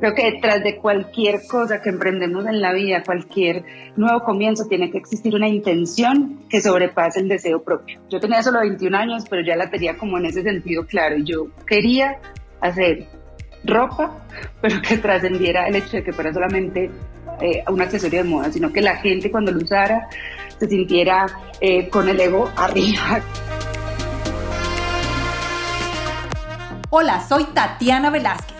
Creo que detrás de cualquier cosa que emprendemos en la vida, cualquier nuevo comienzo, tiene que existir una intención que sobrepase el deseo propio. Yo tenía solo 21 años, pero ya la tenía como en ese sentido claro. Y yo quería hacer ropa, pero que trascendiera el hecho de que fuera solamente eh, un accesorio de moda, sino que la gente cuando lo usara se sintiera eh, con el ego arriba. Hola, soy Tatiana Velázquez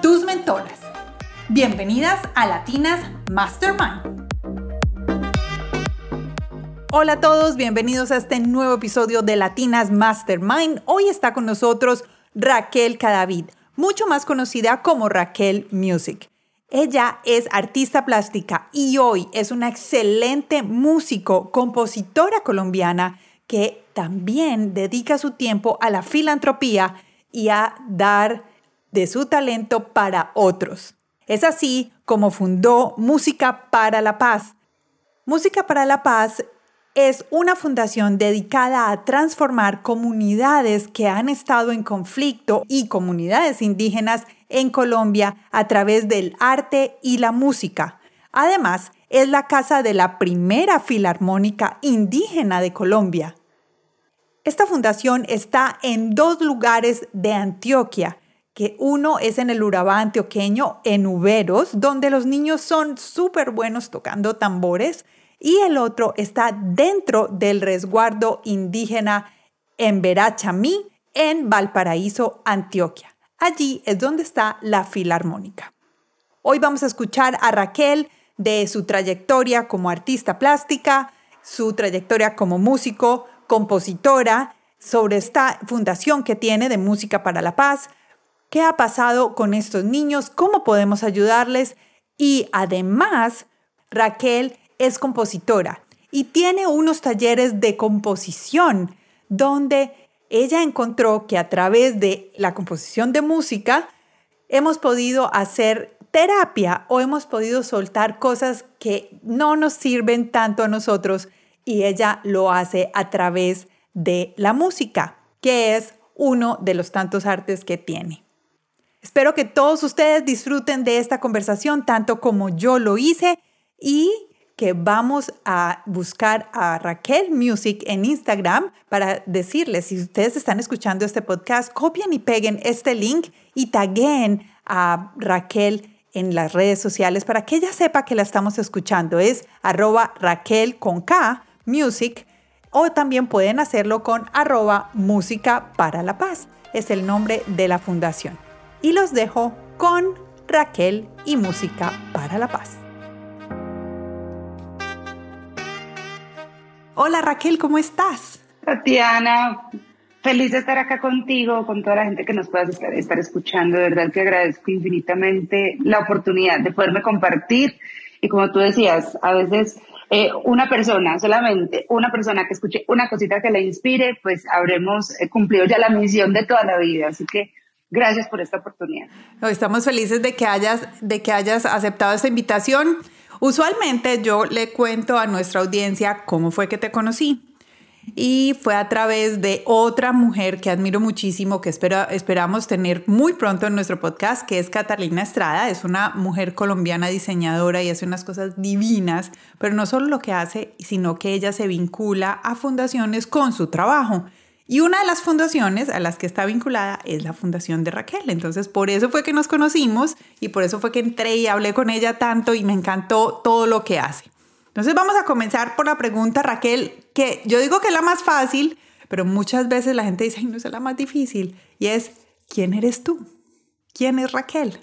tus mentoras. Bienvenidas a Latinas Mastermind. Hola a todos, bienvenidos a este nuevo episodio de Latinas Mastermind. Hoy está con nosotros Raquel Cadavid, mucho más conocida como Raquel Music. Ella es artista plástica y hoy es una excelente músico, compositora colombiana que también dedica su tiempo a la filantropía y a dar de su talento para otros. Es así como fundó Música para la Paz. Música para la Paz es una fundación dedicada a transformar comunidades que han estado en conflicto y comunidades indígenas en Colombia a través del arte y la música. Además, es la casa de la primera filarmónica indígena de Colombia. Esta fundación está en dos lugares de Antioquia, que uno es en el Urabá antioqueño, en Uberos, donde los niños son súper buenos tocando tambores, y el otro está dentro del resguardo indígena en Verachamí, en Valparaíso, Antioquia. Allí es donde está la Filarmónica. Hoy vamos a escuchar a Raquel de su trayectoria como artista plástica, su trayectoria como músico, compositora, sobre esta fundación que tiene de Música para la Paz, qué ha pasado con estos niños, cómo podemos ayudarles y además Raquel es compositora y tiene unos talleres de composición donde ella encontró que a través de la composición de música hemos podido hacer terapia o hemos podido soltar cosas que no nos sirven tanto a nosotros y ella lo hace a través de la música, que es uno de los tantos artes que tiene. Espero que todos ustedes disfruten de esta conversación tanto como yo lo hice y que vamos a buscar a Raquel Music en Instagram para decirles, si ustedes están escuchando este podcast, copien y peguen este link y taguen a Raquel en las redes sociales para que ella sepa que la estamos escuchando. Es arroba Raquel con Music o también pueden hacerlo con arroba Música para la Paz. Es el nombre de la fundación y los dejo con Raquel y Música para la Paz. Hola Raquel, ¿cómo estás? Tatiana, feliz de estar acá contigo, con toda la gente que nos pueda estar, escuchando. De verdad que agradezco infinitamente la oportunidad de poderme compartir. Y como tú decías, a veces eh, una persona, solamente una persona que escuche una cosita que le inspire, pues habremos eh, cumplido ya la misión de toda la vida. Así que Gracias por esta oportunidad. Estamos felices de que hayas, de que hayas aceptado esta invitación. Usualmente yo le cuento a nuestra audiencia cómo fue que te conocí. Y fue a través de otra mujer que admiro muchísimo, que espera, esperamos tener muy pronto en nuestro podcast, que es Catalina Estrada. Es una mujer colombiana diseñadora y hace unas cosas divinas, pero no solo lo que hace, sino que ella se vincula a fundaciones con su trabajo. Y una de las fundaciones a las que está vinculada es la Fundación de Raquel. Entonces, por eso fue que nos conocimos y por eso fue que entré y hablé con ella tanto y me encantó todo lo que hace. Entonces, vamos a comenzar por la pregunta, Raquel, que yo digo que es la más fácil, pero muchas veces la gente dice, Ay, no es la más difícil. Y es, ¿quién eres tú? ¿Quién es Raquel?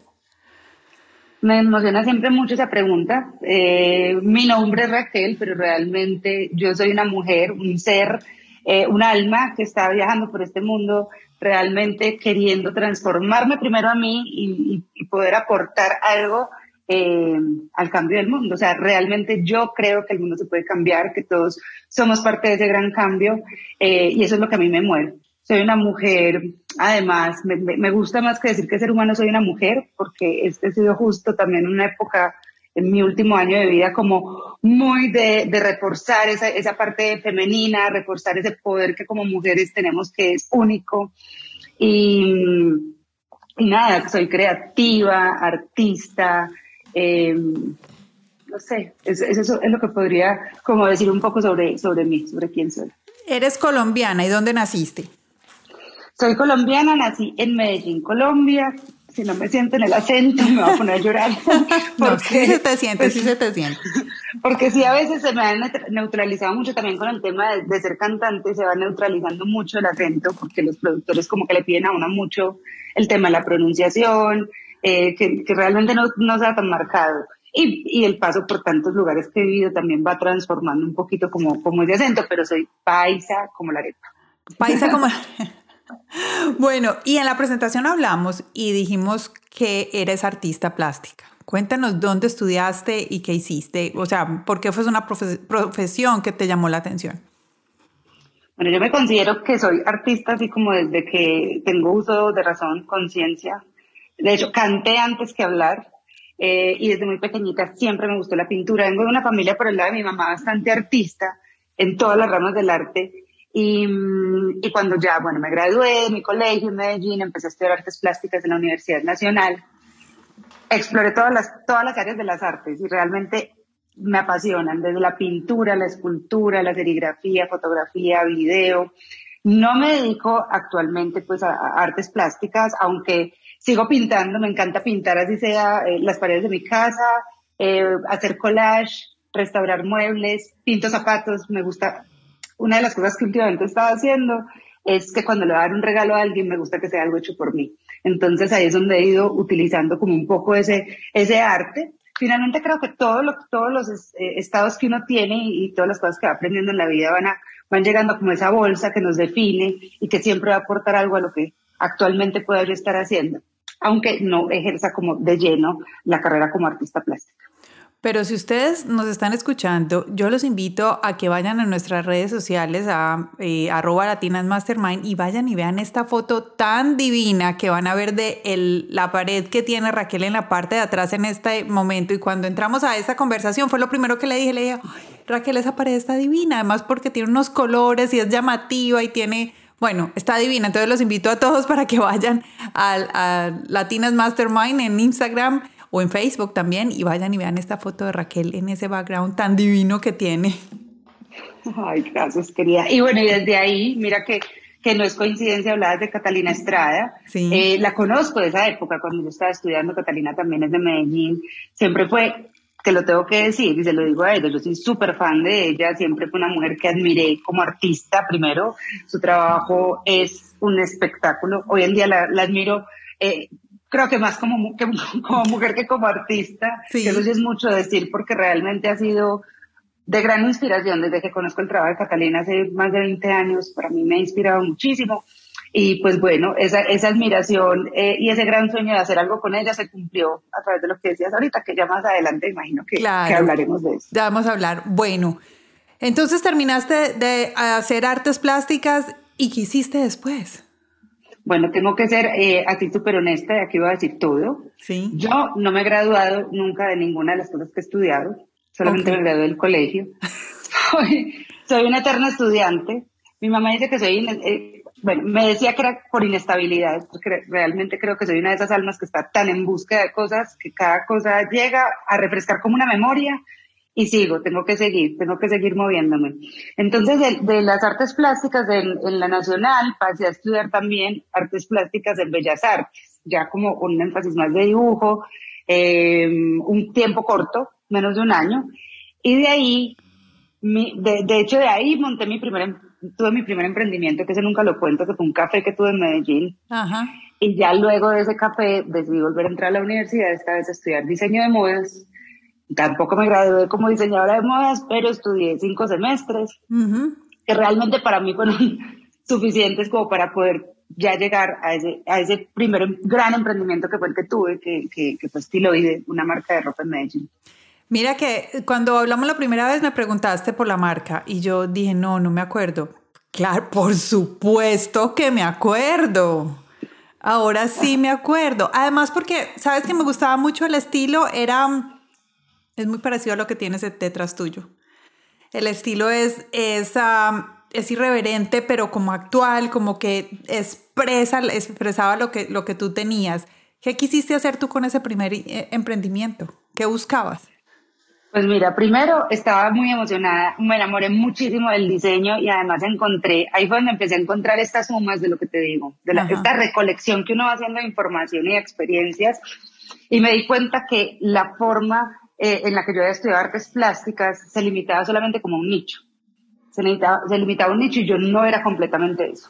Me emociona siempre mucho esa pregunta. Eh, mi nombre es Raquel, pero realmente yo soy una mujer, un ser eh, un alma que está viajando por este mundo realmente queriendo transformarme primero a mí y, poder aportar algo eh, al cambio del mundo. O sea, realmente yo creo que el mundo se puede cambiar, que todos somos parte de ese gran cambio eh, y eso es lo que a mí me mueve. Soy una mujer, además, me, me, gusta más que decir que ser humano, soy una mujer, porque este ha sido justo también una época en mi último año de vida como muy de, de reforzar esa, esa parte femenina, reforzar ese poder que como mujeres tenemos que es único. Y, y nada, soy creativa, artista, eh, no sé, eso, eso, es lo que podría como decir un poco sobre, sobre mí, sobre quién soy. Eres colombiana, ¿y dónde naciste? Soy colombiana, nací en Medellín, Colombia. Si no me siento en el acento, me voy a poner a llorar. Porque, sí se te siente, sí se te siente. Porque sí, a veces se me ha neutralizado mucho también con el tema de, ser cantante, se va neutralizando mucho el acento, porque los productores como que le piden a uno mucho el tema de la pronunciación, eh, que, realmente no, no sea tan marcado. Y, y, el paso por tantos lugares que he vivido también va transformando un poquito como, como ese acento, pero soy paisa como la arepa. Paisa como Bueno, y en la presentación hablamos y dijimos que eres artista plástica. Cuéntanos dónde estudiaste y qué hiciste, o sea, ¿por qué fue una profesión que te llamó la atención? Bueno, yo me considero que soy artista así como desde que tengo uso de razón, conciencia, de hecho, canté antes que hablar eh, y desde muy pequeñita siempre me gustó la pintura. Vengo de una familia por el lado de mi mamá bastante artista en todas las ramas del arte. Y, y cuando ya, bueno, me gradué de mi colegio en Medellín, empecé a estudiar artes plásticas en la Universidad Nacional, exploré todas las, todas las áreas de las artes y realmente me apasionan, desde la pintura, la escultura, la serigrafía, fotografía, video. No me dedico actualmente pues a artes plásticas, aunque sigo pintando, me encanta pintar, así sea eh, las paredes de mi casa, eh, hacer collage, restaurar muebles, pinto zapatos, me gusta. Una de las cosas que últimamente he estado haciendo es que cuando le voy a dar un regalo a alguien me gusta que sea algo hecho por mí. Entonces ahí es donde he ido utilizando como un poco ese, ese arte. Finalmente creo que todo lo, todos los eh, estados que uno tiene y, y, todas las cosas que va aprendiendo en la vida van, a, van llegando como esa bolsa que nos define y que siempre va a aportar algo a lo que actualmente pueda yo estar haciendo aunque no ejerza como de lleno la carrera como artista plástica. Pero si ustedes nos están escuchando, yo los invito a que vayan a nuestras redes sociales, a eh, arroba latinas mastermind, y vayan y vean esta foto tan divina que van a ver de la pared que tiene Raquel en la parte de atrás en este momento. Y cuando entramos a esta conversación, fue lo primero que le dije, le dije, Raquel, esa pared está divina, además porque tiene unos colores y es llamativa y tiene bueno, está divina. Entonces los invito a todos para que vayan a, Latinas Mastermind en Instagram o en Facebook también y vayan y vean esta foto de Raquel en ese background tan divino que tiene. Ay, gracias, querida. Y bueno, y desde ahí, mira que, que no es coincidencia hablar de Catalina Estrada. Sí. Eh, la conozco de esa época, cuando yo estaba estudiando. Catalina también es de Medellín. Siempre fue que lo tengo que decir y se lo digo a ella, yo soy súper fan de ella, siempre fue una mujer que admiré como artista primero, su trabajo es un espectáculo, hoy en día la, admiro, eh, creo que más como, como mujer que como artista, que eso sí es mucho decir porque realmente ha sido de gran inspiración desde que conozco el trabajo de Catalina hace más de 20 años, para mí me ha inspirado muchísimo y pues bueno, esa, esa admiración eh, y ese gran sueño de hacer algo con ella se cumplió a través de lo que decías ahorita, que ya más adelante imagino que, que hablaremos de eso. Ya vamos a hablar. Bueno, entonces terminaste de hacer artes plásticas y ¿qué hiciste después? Bueno, tengo que ser eh, así súper honesta y aquí voy a decir todo. Sí. Yo no me he graduado nunca de ninguna de las cosas que he estudiado, solamente me gradué del colegio. soy, soy una eterna estudiante. Mi mamá dice que soy, eh, bueno, me decía que era por inestabilidad, porque realmente creo que soy una de esas almas que está tan en busca de cosas que cada cosa llega a refrescar como una memoria y sigo, tengo que seguir, tengo que seguir moviéndome. Entonces, de, las artes plásticas en, la Nacional pasé a estudiar también artes plásticas en Bellas Artes, ya como un énfasis más de dibujo, eh, un tiempo corto, menos de un año, y de ahí, de, de hecho de ahí monté mi primer tuve mi primer emprendimiento, que ese nunca lo cuento, que fue un café que tuve en Medellín. Ajá. Y ya luego de ese café decidí volver a entrar a la universidad, esta vez a estudiar diseño de modas. Tampoco me gradué como diseñadora de modas, pero estudié cinco semestres, que realmente para mí fueron suficientes como para poder ya llegar a ese, a ese primer gran emprendimiento que fue el que tuve, que, que, que fue Stiloide, una marca de ropa en Medellín. Mira que cuando hablamos la primera vez me preguntaste por la marca y yo dije, no, no me acuerdo. Claro, por supuesto que me acuerdo. Ahora sí me acuerdo. Además porque, ¿sabes que me gustaba mucho el estilo? Era, es muy parecido a lo que tienes detrás tuyo. El estilo es, es, es irreverente, pero como actual, como que expresa, expresaba lo que, lo que tú tenías. ¿Qué quisiste hacer tú con ese primer eh, emprendimiento? ¿Qué buscabas? Pues mira, primero estaba muy emocionada, me enamoré muchísimo del diseño y además encontré, ahí fue donde empecé a encontrar estas sumas de lo que te digo, de esta recolección que uno va haciendo de información y experiencias y me di cuenta que la forma eh, en la que yo había estudiado artes plásticas se limitaba solamente como un nicho. Se limitaba, se limitaba un nicho y yo no era completamente eso.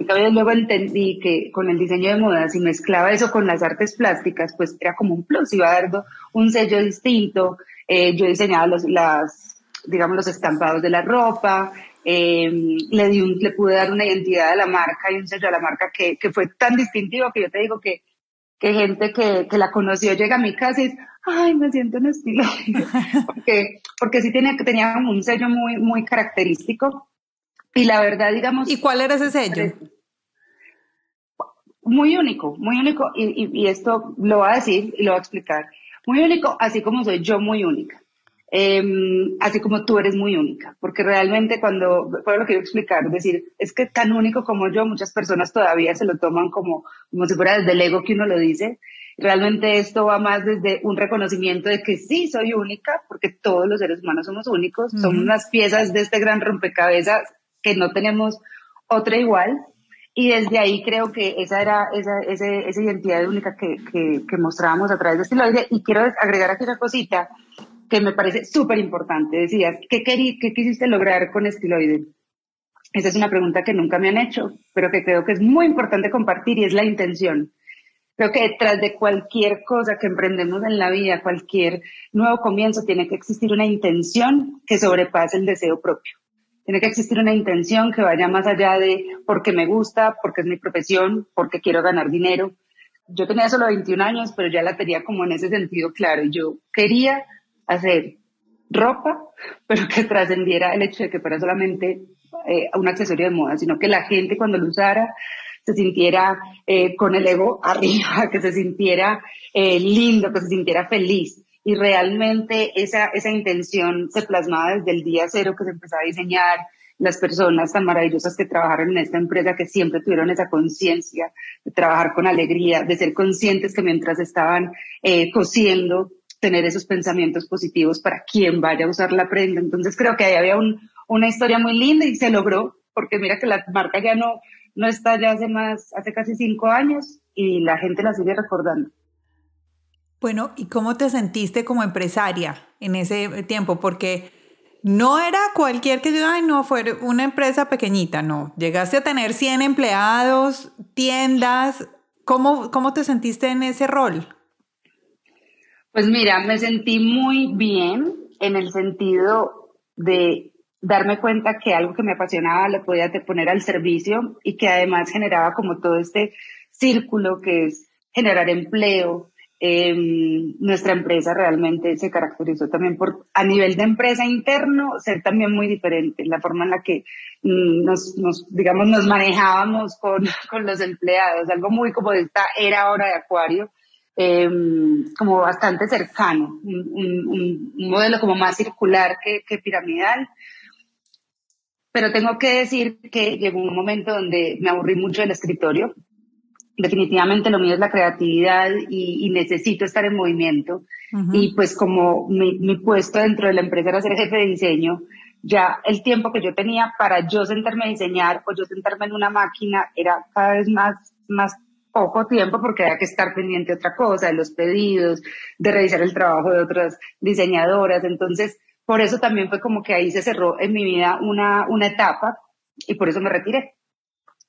Y luego entendí que con el diseño de moda, si mezclaba eso con las artes plásticas, pues era como un plus, iba a dar un sello distinto, eh, yo diseñaba los, las, digamos, los estampados de la ropa, eh, le, di un, le pude dar una identidad a la marca y un sello a la marca que, que fue tan distintivo que yo te digo que, que gente que, que, la conoció llega a mi casa y dice, ay, me siento en estilo. porque, porque sí tenía, tenía un sello muy, muy característico. Y la verdad, digamos... ¿Y cuál era ese sello? Muy único, muy único. Y, y, y esto lo voy a decir y lo voy a explicar muy único, así como soy yo muy única. Em, así como tú eres muy única, porque realmente cuando, fue lo que quiero explicar, es decir, es que tan único como yo, muchas personas todavía se lo toman como, como si fuera desde el ego que uno lo dice. Realmente esto va más desde un reconocimiento de que sí soy única, porque todos los seres humanos somos únicos, somos unas piezas de este gran rompecabezas que no tenemos otra igual, y desde ahí creo que esa era esa, esa identidad única que, que, que, mostrábamos a través de Estiloide. Y quiero agregar aquí una cosita que me parece súper importante. Decías, ¿qué, ¿qué quisiste lograr con Estiloide? Esa es una pregunta que nunca me han hecho, pero que creo que es muy importante compartir y es la intención. Creo que detrás de cualquier cosa que emprendemos en la vida, cualquier nuevo comienzo, tiene que existir una intención que sobrepase el deseo propio. Tiene que existir una intención que vaya más allá de porque me gusta, porque es mi profesión, porque quiero ganar dinero. Yo tenía solo 21 años, pero ya la tenía como en ese sentido claro. Yo quería hacer ropa, pero que trascendiera el hecho de que fuera solamente eh, un accesorio de moda, sino que la gente cuando lo usara se sintiera eh, con el ego arriba, que se sintiera eh, lindo, que se sintiera feliz. Y realmente esa, esa intención se plasmaba desde el día cero que se empezó a diseñar, las personas tan maravillosas que trabajaron en esta empresa, que siempre tuvieron esa conciencia de trabajar con alegría, de ser conscientes que mientras estaban eh, cosiendo, tener esos pensamientos positivos para quien vaya a usar la prenda. Entonces creo que ahí había un, una historia muy linda y se logró, porque mira que la marca ya no, no está ya hace más, hace casi cinco años y la gente la sigue recordando. Bueno, ¿y cómo te sentiste como empresaria en ese tiempo? Porque no era cualquier que ay, no, fue una empresa pequeñita, no. Llegaste a tener 100 empleados, tiendas. ¿Cómo, cómo te sentiste en ese rol? Pues mira, me sentí muy bien en el sentido de darme cuenta que algo que me apasionaba lo podía poner al servicio y que además generaba como todo este círculo que es generar empleo, eh, nuestra empresa realmente se caracterizó también por, a nivel de empresa interno, ser también muy diferente, la forma en la que mm, nos, nos, digamos, nos manejábamos con, con, los empleados, algo muy como de esta era ahora de Acuario, eh, como bastante cercano, un, un, un, modelo como más circular que, que piramidal. Pero tengo que decir que llegó un momento donde me aburrí mucho del escritorio, definitivamente lo mío es la creatividad y, necesito estar en movimiento. Y pues como mi, mi, puesto dentro de la empresa era ser jefe de diseño, ya el tiempo que yo tenía para yo sentarme a diseñar o yo sentarme en una máquina era cada vez más, más poco tiempo porque había que estar pendiente de otra cosa, de los pedidos, de revisar el trabajo de otras diseñadoras. Entonces, por eso también fue como que ahí se cerró en mi vida una, una etapa y por eso me retiré.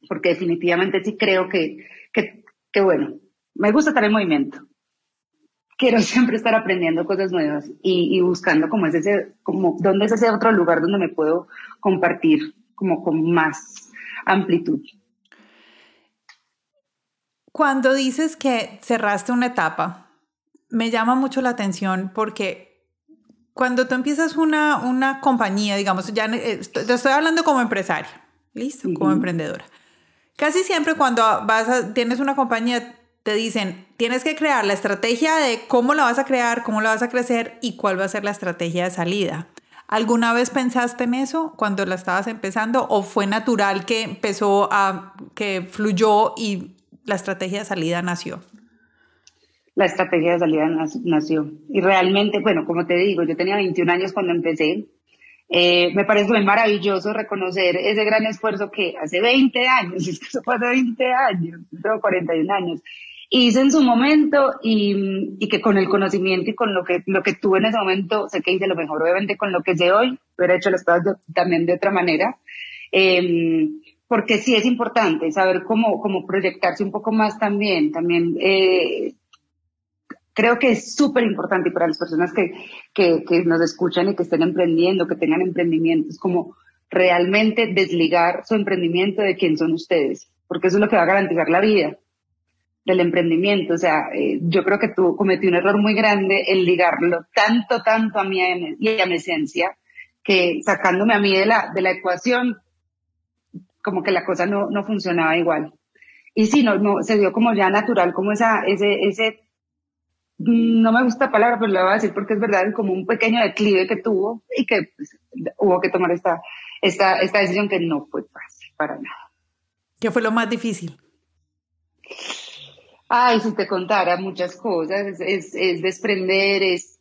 Porque definitivamente sí creo que que, bueno, me gusta estar en movimiento. Quiero siempre estar aprendiendo cosas nuevas y, buscando como es ese, como dónde es ese otro lugar donde me puedo compartir como con más amplitud. Cuando dices que cerraste una etapa, me llama mucho la atención porque cuando tú empiezas una, una compañía, digamos, ya eh, te estoy hablando como empresaria, listo, como emprendedora. Casi siempre cuando vas tienes una compañía te dicen, tienes que crear la estrategia de cómo la vas a crear, cómo la vas a crecer y cuál va a ser la estrategia de salida. ¿Alguna vez pensaste en eso cuando la estabas empezando o fue natural que empezó a, que fluyó y la estrategia de salida nació? La estrategia de salida nació. Y realmente, bueno, como te digo, yo tenía 21 años cuando empecé. Eh, me parece muy maravilloso reconocer ese gran esfuerzo que hace 20 años, es que eso fue hace 20 años, tengo 41 años, hice en su momento y, que con el conocimiento y con lo que, lo que tuve en ese momento, sé que hice lo mejor, obviamente con lo que sé hoy, hubiera hecho las cosas también de otra manera, eh, porque sí es importante saber cómo, cómo proyectarse un poco más también, también eh, creo que es súper importante para las personas que, que, que nos escuchan y que estén emprendiendo, que tengan emprendimientos, como realmente desligar su emprendimiento de quién son ustedes, porque eso es lo que va a garantizar la vida del emprendimiento. O sea, eh, yo creo que tú cometí un error muy grande en ligarlo tanto, tanto a mí y a mi esencia, que sacándome a mí de la, de la ecuación, como que la cosa no, no funcionaba igual. Y sí, no, no, se dio como ya natural, como esa, ese, ese, no me gusta la palabra, pero lo voy a decir porque es verdad, como un pequeño declive que tuvo y que pues, hubo que tomar esta, esta, esta decisión que no fue fácil para nada. ¿Qué fue lo más difícil? Ay, si te contara muchas cosas, es, es, desprender, es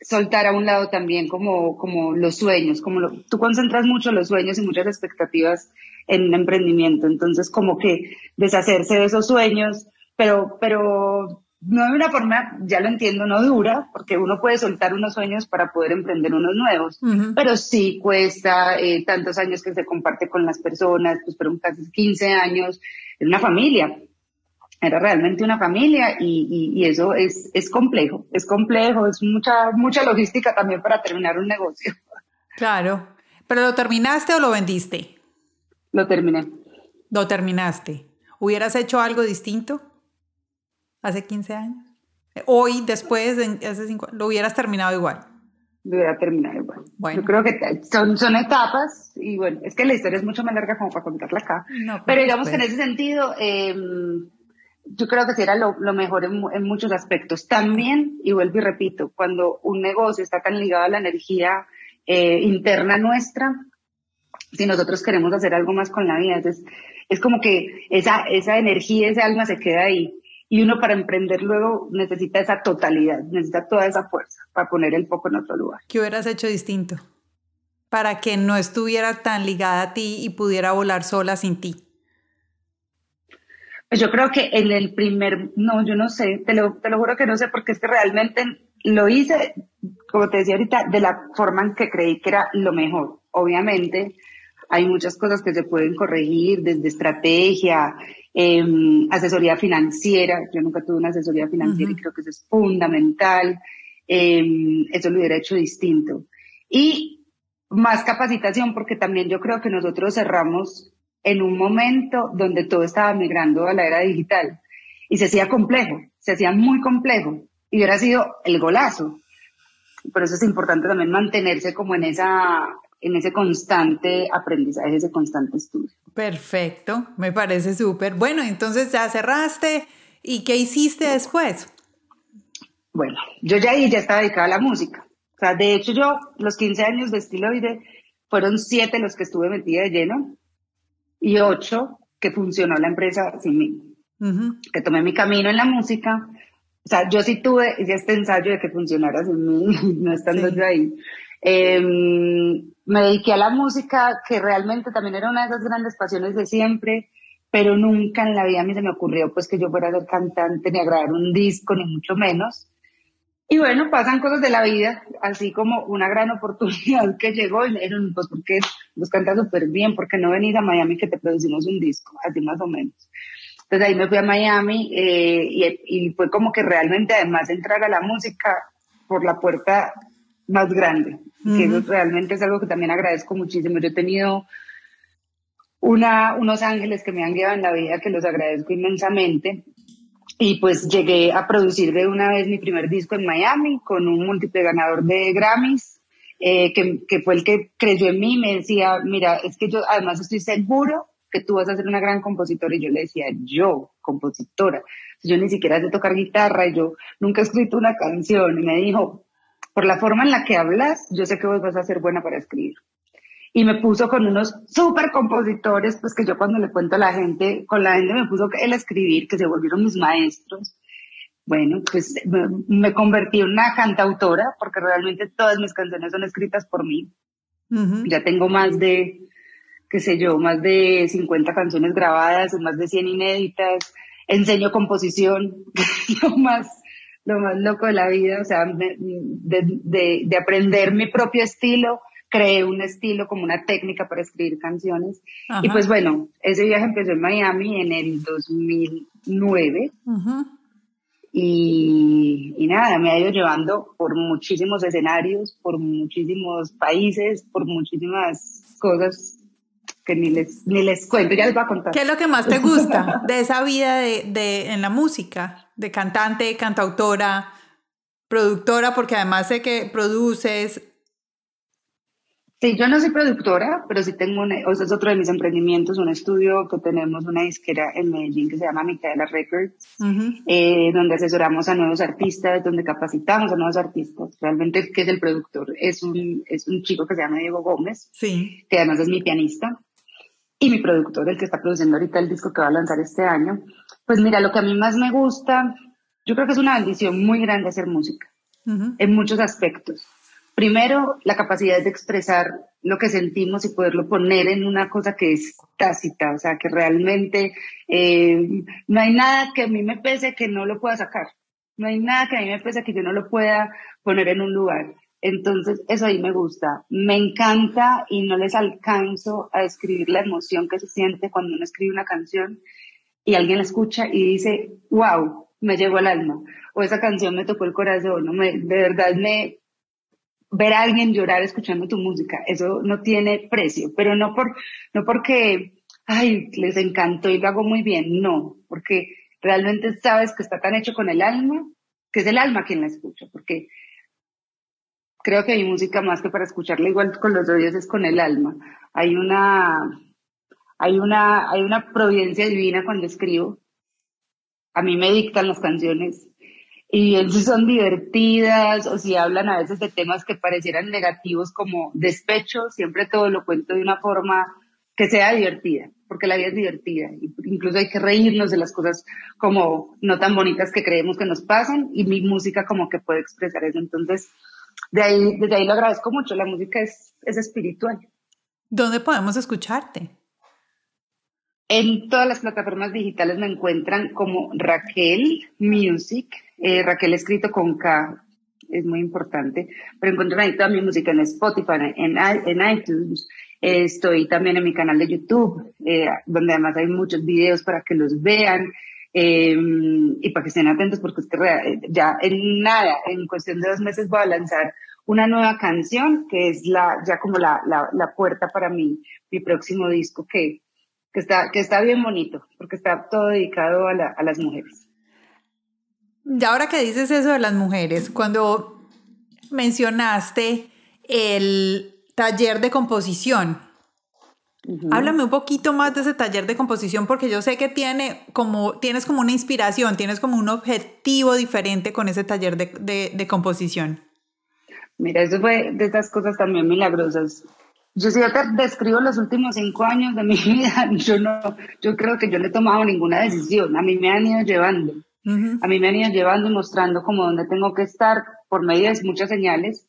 soltar a un lado también como, como los sueños, como lo, tú concentras mucho los sueños y muchas expectativas en un emprendimiento, entonces como que deshacerse de esos sueños, pero, pero no de una forma, ya lo entiendo, no dura, porque uno puede soltar unos sueños para poder emprender unos nuevos, pero sí cuesta eh, tantos años que se comparte con las personas, pues fueron casi 15 años en una familia era realmente una familia y, y, eso es, es complejo, es complejo, es mucha, mucha logística también para terminar un negocio. Claro, pero ¿lo terminaste o lo vendiste? Lo terminé. Lo terminaste. ¿Hubieras hecho algo distinto hace 15 años? Hoy, después, hace cinco, lo hubieras terminado igual. Lo hubiera terminado igual. Bueno. Yo creo que son, son etapas y bueno, es que la historia es mucho más larga como para contarla acá. pero digamos que en ese sentido... Eh, yo creo que sí era lo, mejor en, muchos aspectos. También, y vuelvo y repito, cuando un negocio está tan ligado a la energía eh, interna nuestra, si nosotros queremos hacer algo más con la vida, entonces es como que esa, esa energía, ese alma se queda ahí. Y uno para emprender luego necesita esa totalidad, necesita toda esa fuerza para poner el foco en otro lugar. ¿Qué hubieras hecho distinto? Para que no estuviera tan ligada a ti y pudiera volar sola sin ti. Pues yo creo que en el primer, no, yo no sé, te lo, te lo juro que no sé, porque es que realmente lo hice, como te decía ahorita, de la forma en que creí que era lo mejor. Obviamente, hay muchas cosas que se pueden corregir desde estrategia, em, asesoría financiera. Yo nunca tuve una asesoría financiera y creo que eso es fundamental. Em, eso lo hubiera hecho distinto. Y más capacitación, porque también yo creo que nosotros cerramos en un momento donde todo estaba migrando a la era digital y se hacía complejo, se hacía muy complejo y hubiera sido el golazo. Por eso es importante también mantenerse como en esa en ese constante aprendizaje, ese constante estudio. Perfecto, me parece súper. Bueno, entonces ya cerraste y ¿qué hiciste después? Bueno, yo ya ahí ya estaba dedicada a la música. O sea, de hecho yo los 15 años de estiloide fueron siete los que estuve metida de lleno y ocho, que funcionó la empresa sin mí, que tomé mi camino en la música. O sea, yo sí tuve este ensayo de que funcionara sin mí, no estando yo ahí. Em, me dediqué a la música, que realmente también era una de esas grandes pasiones de siempre, pero nunca en la vida a mí se me ocurrió pues que yo fuera a ser cantante, ni a grabar un disco, ni mucho menos. Y bueno, pasan cosas de la vida, así como una gran oportunidad que llegó y me dijeron, pues porque nos canta súper bien, porque no venís a Miami que te producimos un disco, así más o menos. Entonces ahí me fui a Miami eh, y, y, fue como que realmente además entrar a la música por la puerta más grande, que eso realmente es algo que también agradezco muchísimo. Yo he tenido una, unos ángeles que me han guiado en la vida, que los agradezco inmensamente. Y pues llegué a producir de una vez mi primer disco en Miami con un múltiple ganador de Grammys, eh, que, que, fue el que creyó en mí. Me decía, mira, es que yo además estoy seguro que tú vas a ser una gran compositora. Y yo le decía, yo, compositora. Yo ni siquiera sé tocar guitarra y yo nunca he escrito una canción. Y me dijo, por la forma en la que hablas, yo sé que vos vas a ser buena para escribir y me puso con unos super compositores, pues que yo cuando le cuento a la gente, con la gente me puso a escribir, que se volvieron mis maestros. Bueno, pues me, convertí en una cantautora, porque realmente todas mis canciones son escritas por mí. Ya tengo más de, qué sé yo, más de 50 canciones grabadas, más de 100 inéditas. Enseño composición, lo más, lo más loco de la vida, o sea, de, de, de aprender mi propio estilo creé un estilo, como una técnica para escribir canciones. Y pues bueno, ese viaje empezó en Miami en el 2009. y, y, nada, me ha ido llevando por muchísimos escenarios, por muchísimos países, por muchísimas cosas que ni les, ni les cuento, ya les voy a contar. ¿Qué es lo que más te gusta de esa vida de, de, en la música? De cantante, cantautora, productora, porque además sé que produces, Sí, yo no soy productora, pero sí tengo, o sea, es otro de mis emprendimientos, un estudio que tenemos, una disquera en Medellín que se llama Micaela Records, eh, donde asesoramos a nuevos artistas, donde capacitamos a nuevos artistas. Realmente, ¿qué es el productor? Es un, es un chico que se llama Diego Gómez, sí. que además es mi pianista, y mi productor, el que está produciendo ahorita el disco que va a lanzar este año. Pues mira, lo que a mí más me gusta, yo creo que es una bendición muy grande hacer música, en muchos aspectos Primero, la capacidad de expresar lo que sentimos y poderlo poner en una cosa que es tácita, o sea, que realmente eh, no hay nada que a mí me pese que no lo pueda sacar, no hay nada que a mí me pese que yo no lo pueda poner en un lugar. Entonces, eso ahí me gusta. Me encanta y no les alcanzo a describir la emoción que se siente cuando uno escribe una canción y alguien la escucha y dice, wow, me llegó al alma, o esa canción me tocó el corazón, me, de verdad me, ver a alguien llorar escuchando tu música, eso no tiene precio, pero no, por, no porque, ay, les encantó y lo hago muy bien, no, porque realmente sabes que está tan hecho con el alma, que es el alma quien la escucha, porque creo que hay música más que para escucharla igual con los oídos es con el alma. Hay una, hay una, hay una providencia divina cuando escribo. A mí me dictan las canciones y si son divertidas o si hablan a veces de temas que parecieran negativos como despecho, siempre todo lo cuento de una forma que sea divertida, porque la vida es divertida. Incluso hay que reírnos de las cosas como no tan bonitas que creemos que nos pasan y mi música como que puede expresar eso. Entonces, de ahí, desde ahí lo agradezco mucho. La música es, es espiritual. ¿Dónde podemos escucharte? En todas las plataformas digitales me encuentran como Raquel Music, eh, Raquel escrito con K, es muy importante, pero encuentran ahí toda mi música en Spotify, en, en iTunes, estoy también en mi canal de YouTube, eh, donde además hay muchos videos para que los vean em, y para que estén atentos porque es que ya en nada, en cuestión de dos meses voy a lanzar una nueva canción que es la, ya como la, la, la puerta para mi, mi próximo disco que que está, que está bien bonito, porque está todo dedicado a, a las mujeres. Y ahora que dices eso de las mujeres, cuando mencionaste el taller de composición, háblame un poquito más de ese taller de composición, porque yo sé que tiene como, tienes como una inspiración, tienes como un objetivo diferente con ese taller de, de, de composición. Mira, eso fue de estas cosas también milagrosas. Yo si yo te describo los últimos cinco años de mi vida, yo no, yo creo que yo no he tomado ninguna decisión. A mí me han ido llevando. A mí me han ido llevando y mostrando como dónde tengo que estar por medio de muchas señales.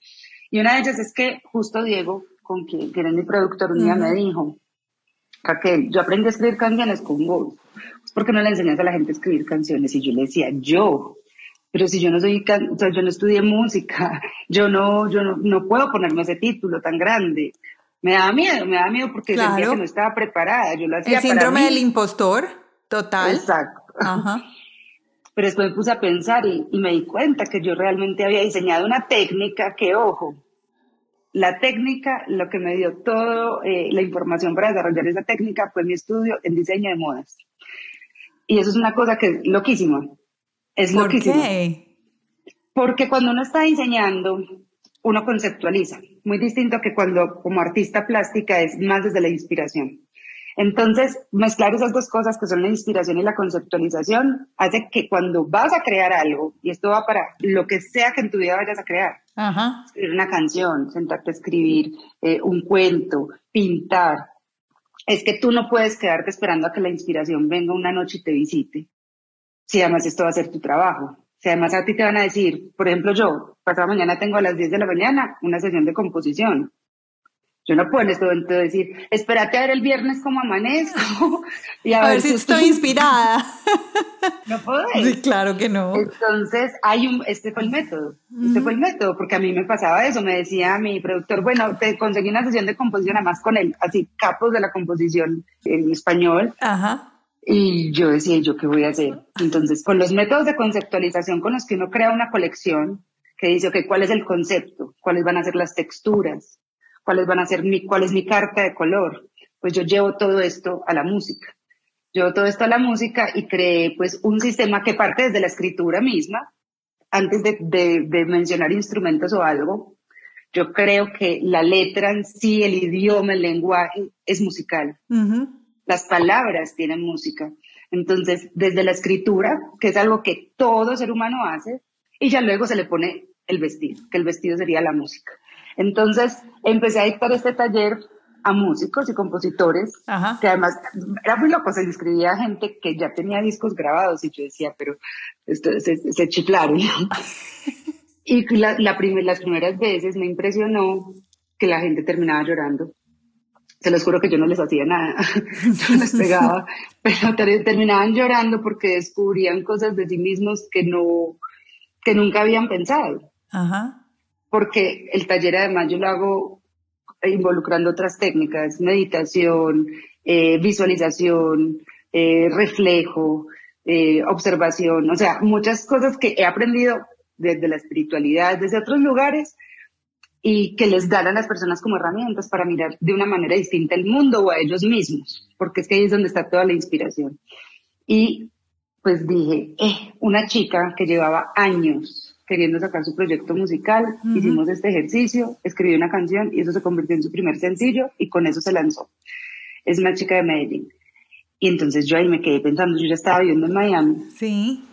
Y una de ellas es que justo Diego, con quien, que era mi productor, un día me dijo, Raquel, yo aprendí a escribir canciones con vos. ¿Por qué no le enseñas a la gente a escribir canciones? Y yo le decía, yo, pero si yo no soy, o sea, yo no estudié música, yo no, yo no, no puedo ponerme ese título tan grande me daba miedo, me daba miedo porque sentía que no estaba preparada. Yo lo hacía El síndrome del impostor, total. Exacto. Pero después me puse a pensar y, me di cuenta que yo realmente había diseñado una técnica que, ojo, la técnica, lo que me dio toda eh, la información para desarrollar esa técnica fue mi estudio en diseño de modas. Y eso es una cosa que es loquísima. Es ¿Por qué? Porque cuando uno está diseñando, uno conceptualiza. Muy distinto que cuando como artista plástica es más desde la inspiración. Entonces, mezclar esas dos cosas que son la inspiración y la conceptualización hace que cuando vas a crear algo, y esto va para lo que sea que en tu vida vayas a crear, escribir una canción, sentarte a escribir eh, un cuento, pintar, es que tú no puedes quedarte esperando a que la inspiración venga una noche y te visite. Si además esto va a ser tu trabajo. Si además a ti te van a decir, por ejemplo, yo, pasado mañana tengo a las 10 de la mañana una sesión de composición. Yo no puedo en este momento decir, espérate a ver el viernes cómo amanezco. Y a, ver, si estoy inspirada. no puedo. Sí, claro que no. Entonces, hay un, este fue el método. Este fue el método, porque a mí me pasaba eso. Me decía mi productor, bueno, te conseguí una sesión de composición, además con él, así, capos de la composición en español. Ajá. Y yo decía, ¿yo qué voy a hacer? Entonces, con los métodos de conceptualización con los que uno crea una colección, que dice, ok, ¿cuál es el concepto? ¿Cuáles van a ser las texturas? Cuáles van a ser mi, cuál es mi carta de color. Pues yo llevo todo esto a la música. Llevo todo esto a la música y creé pues un sistema que parte desde la escritura misma. Antes de, de, mencionar instrumentos o algo, yo creo que la letra en sí, el idioma, el lenguaje es musical. Las palabras tienen música. Entonces, desde la escritura, que es algo que todo ser humano hace, y ya luego se le pone el vestido, que el vestido sería la música. Entonces empecé a dictar este taller a músicos y compositores, que además era muy loco, se inscribía gente que ya tenía discos grabados y yo decía, pero esto, se, se chiflaron. y la, las primeras veces me impresionó que la gente terminaba llorando. Se los juro que yo no les hacía nada, yo les pegaba, pero terminaban llorando porque descubrían cosas de sí mismos que no, que nunca habían pensado. Ajá porque el taller además yo lo hago involucrando otras técnicas, meditación, eh, visualización, eh, reflejo, eh, observación, o sea, muchas cosas que he aprendido desde la espiritualidad, desde otros lugares y que les dan a las personas como herramientas para mirar de una manera distinta el mundo o a ellos mismos, porque es que ahí es donde está toda la inspiración. Y pues dije, eh, una chica que llevaba años queriendo sacar su proyecto musical, hicimos este ejercicio, escribió una canción y eso se convirtió en su primer sencillo y con eso se lanzó. Es una chica de Medellín. Y entonces yo ahí me quedé pensando, yo ya estaba viviendo en Miami. Sí.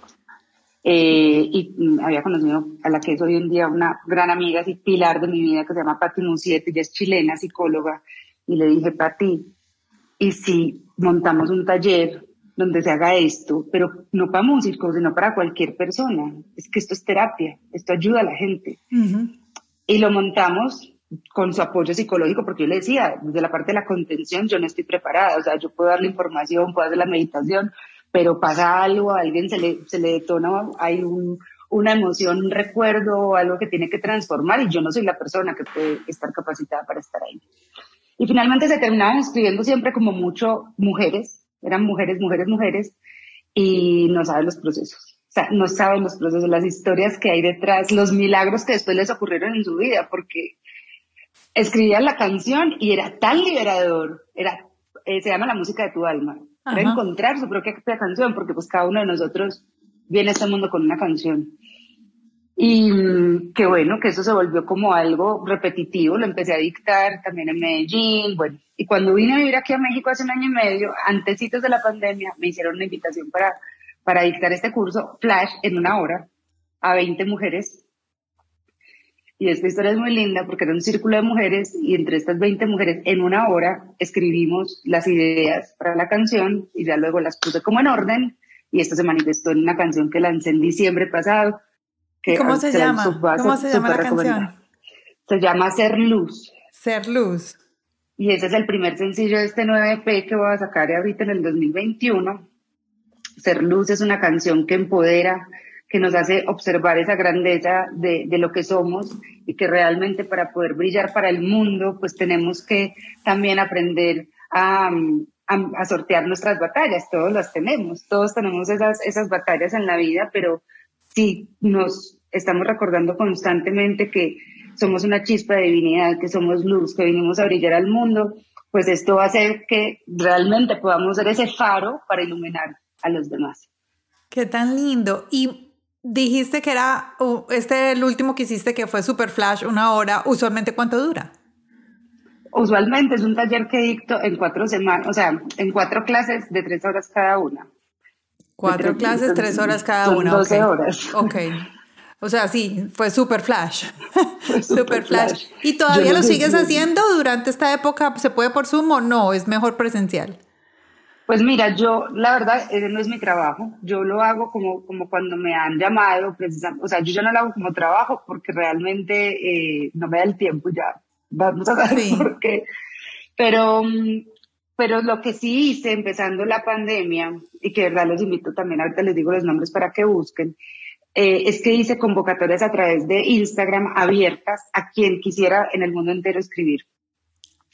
Eh, y mm, había conocido a la que es hoy en día una gran amiga, así pilar de mi vida, que se llama Patti Musiete, ella es chilena, psicóloga, y le dije, Patti, ¿y si montamos un taller donde se haga esto, pero no para músicos, sino para cualquier persona. Es que esto es terapia, esto ayuda a la gente. Y lo montamos con su apoyo psicológico, porque yo le decía, desde la parte de la contención yo no estoy preparada, o sea, yo puedo darle información, puedo hacer la meditación, pero pasa algo, a alguien se le, se le detona, hay un, una emoción, un recuerdo, algo que tiene que transformar y yo no soy la persona que puede estar capacitada para estar ahí. Y finalmente se terminaban escribiendo siempre como mucho mujeres, eran mujeres, mujeres, mujeres, y no saben los procesos. O sea, no saben los procesos, las historias que hay detrás, los milagros que después les ocurrieron en su vida, porque escribían la canción y era tan liberador, era, eh, se llama la música de tu alma, era encontrar su propia canción, porque pues cada uno de nosotros viene a este mundo con una canción. Y mm, qué bueno que eso se volvió como algo repetitivo, lo empecé a dictar también en Medellín, bueno, y cuando vine a vivir aquí a México hace un año y medio, antecitos de la pandemia, me hicieron una invitación para, para dictar este curso Flash en una hora a 20 mujeres. Y esta historia es muy linda porque era un círculo de mujeres y entre estas 20 mujeres en una hora escribimos las ideas para la canción y ya luego las puse como en orden y esto se manifestó en una canción que lancé en diciembre pasado. ¿Cómo se, llama? ¿Cómo se llama la canción? Se llama Ser Luz. Ser Luz. Y ese es el primer sencillo de este 9EP que voy a sacar ahorita en el 2021. Ser Luz es una canción que empodera, que nos hace observar esa grandeza de, de, lo que somos y que realmente para poder brillar para el mundo, pues tenemos que también aprender a, a, a, sortear nuestras batallas. Todos las tenemos, todos tenemos esas, esas batallas en la vida, pero si nos estamos recordando constantemente que somos una chispa de divinidad, que somos luz, que vinimos a brillar al mundo, pues esto va a hacer que realmente podamos ser ese faro para iluminar a los demás. Qué tan lindo. Y dijiste que era, este el último que hiciste que fue Super Flash, una hora, usualmente cuánto dura? Usualmente es un taller que dicto en cuatro semanas, o sea, en cuatro clases de tres horas cada una. Cuatro clases, tres horas cada una. Doce horas. Ok. O sea, sí, fue super flash. super, flash. ¿Y todavía lo sigues haciendo durante esta época? ¿Se puede por Zoom o no? ¿Es mejor presencial? Pues mira, yo, la verdad, ese no es mi trabajo. Yo lo hago como, como cuando me han llamado, precisamente. O sea, yo ya no lo hago como trabajo porque realmente eh, no me da el tiempo ya. Vamos a ver por qué. Pero, pero lo que sí hice empezando la pandemia, y que de verdad los invito también, ahorita les digo los nombres para que busquen, eh, es que hice convocatorias a través de Instagram abiertas a quien quisiera en el mundo entero escribir.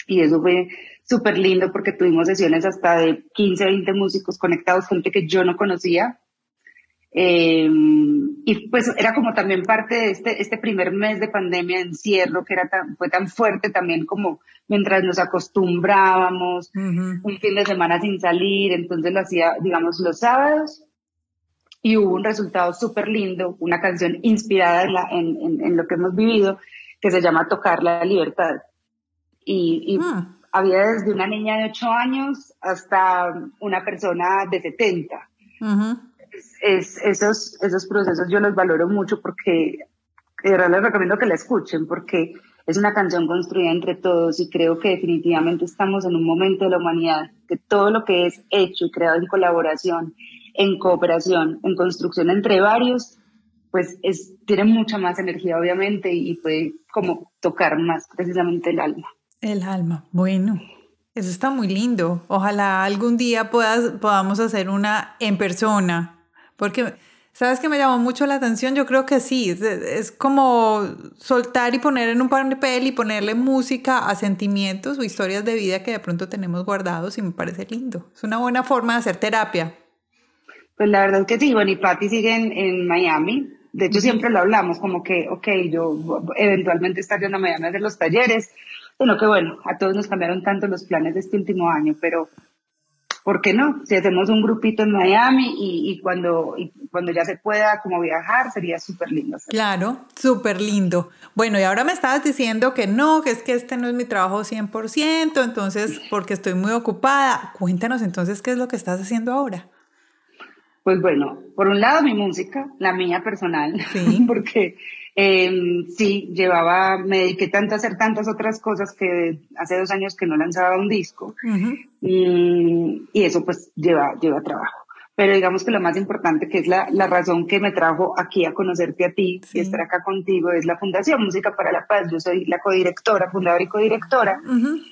Y eso fue súper lindo porque tuvimos sesiones hasta de 15, 20 músicos conectados, gente que yo no conocía. Eh, y pues era como también parte de este, este primer mes de pandemia de encierro que era tan, fue tan fuerte también como mientras nos acostumbrábamos, un fin de semana sin salir, entonces lo hacía, digamos, los sábados y hubo un resultado súper lindo, una canción inspirada en, en, en, lo que hemos vivido que se llama Tocar la Libertad. Y, y ah había desde una niña de 8 años hasta una persona de 70. Es, esos, esos procesos yo los valoro mucho porque de verdad les recomiendo que la escuchen porque es una canción construida entre todos y creo que definitivamente estamos en un momento de la humanidad que todo lo que es hecho y creado en colaboración, en cooperación, en construcción entre varios, pues es, tiene mucha más energía obviamente y puede como tocar más precisamente el alma. El alma, bueno, eso está muy lindo. Ojalá algún día puedas, podamos hacer una en persona, porque ¿sabes que me llamó mucho la atención? Yo creo que sí, es, como soltar y poner en un papel y ponerle música a sentimientos o historias de vida que de pronto tenemos guardados y me parece lindo. Es una buena forma de hacer terapia. Pues la verdad es que sí, bueno, y Patti sigue en, Miami. De hecho, siempre lo hablamos, como que, ok, yo eventualmente estaré en Miami a hacer los talleres bueno, que bueno, a todos nos cambiaron tanto los planes de este último año, pero ¿por qué no? Si hacemos un grupito en Miami y, cuando, cuando ya se pueda como viajar, sería súper lindo. Claro, súper lindo. Bueno, y ahora me estabas diciendo que no, que es que este no es mi trabajo 100%, entonces, porque estoy muy ocupada. Cuéntanos entonces qué es lo que estás haciendo ahora. Pues bueno, por un lado mi música, la mía personal, ¿Sí? porque eh, sí, llevaba, me dediqué tanto a hacer tantas otras cosas que hace dos años que no lanzaba un disco. Y, y, eso pues lleva, lleva trabajo pero digamos que lo más importante, que es la, la razón que me trajo aquí a conocerte a ti y estar acá contigo, es la Fundación Música para la Paz. Yo soy la codirectora, fundadora y codirectora,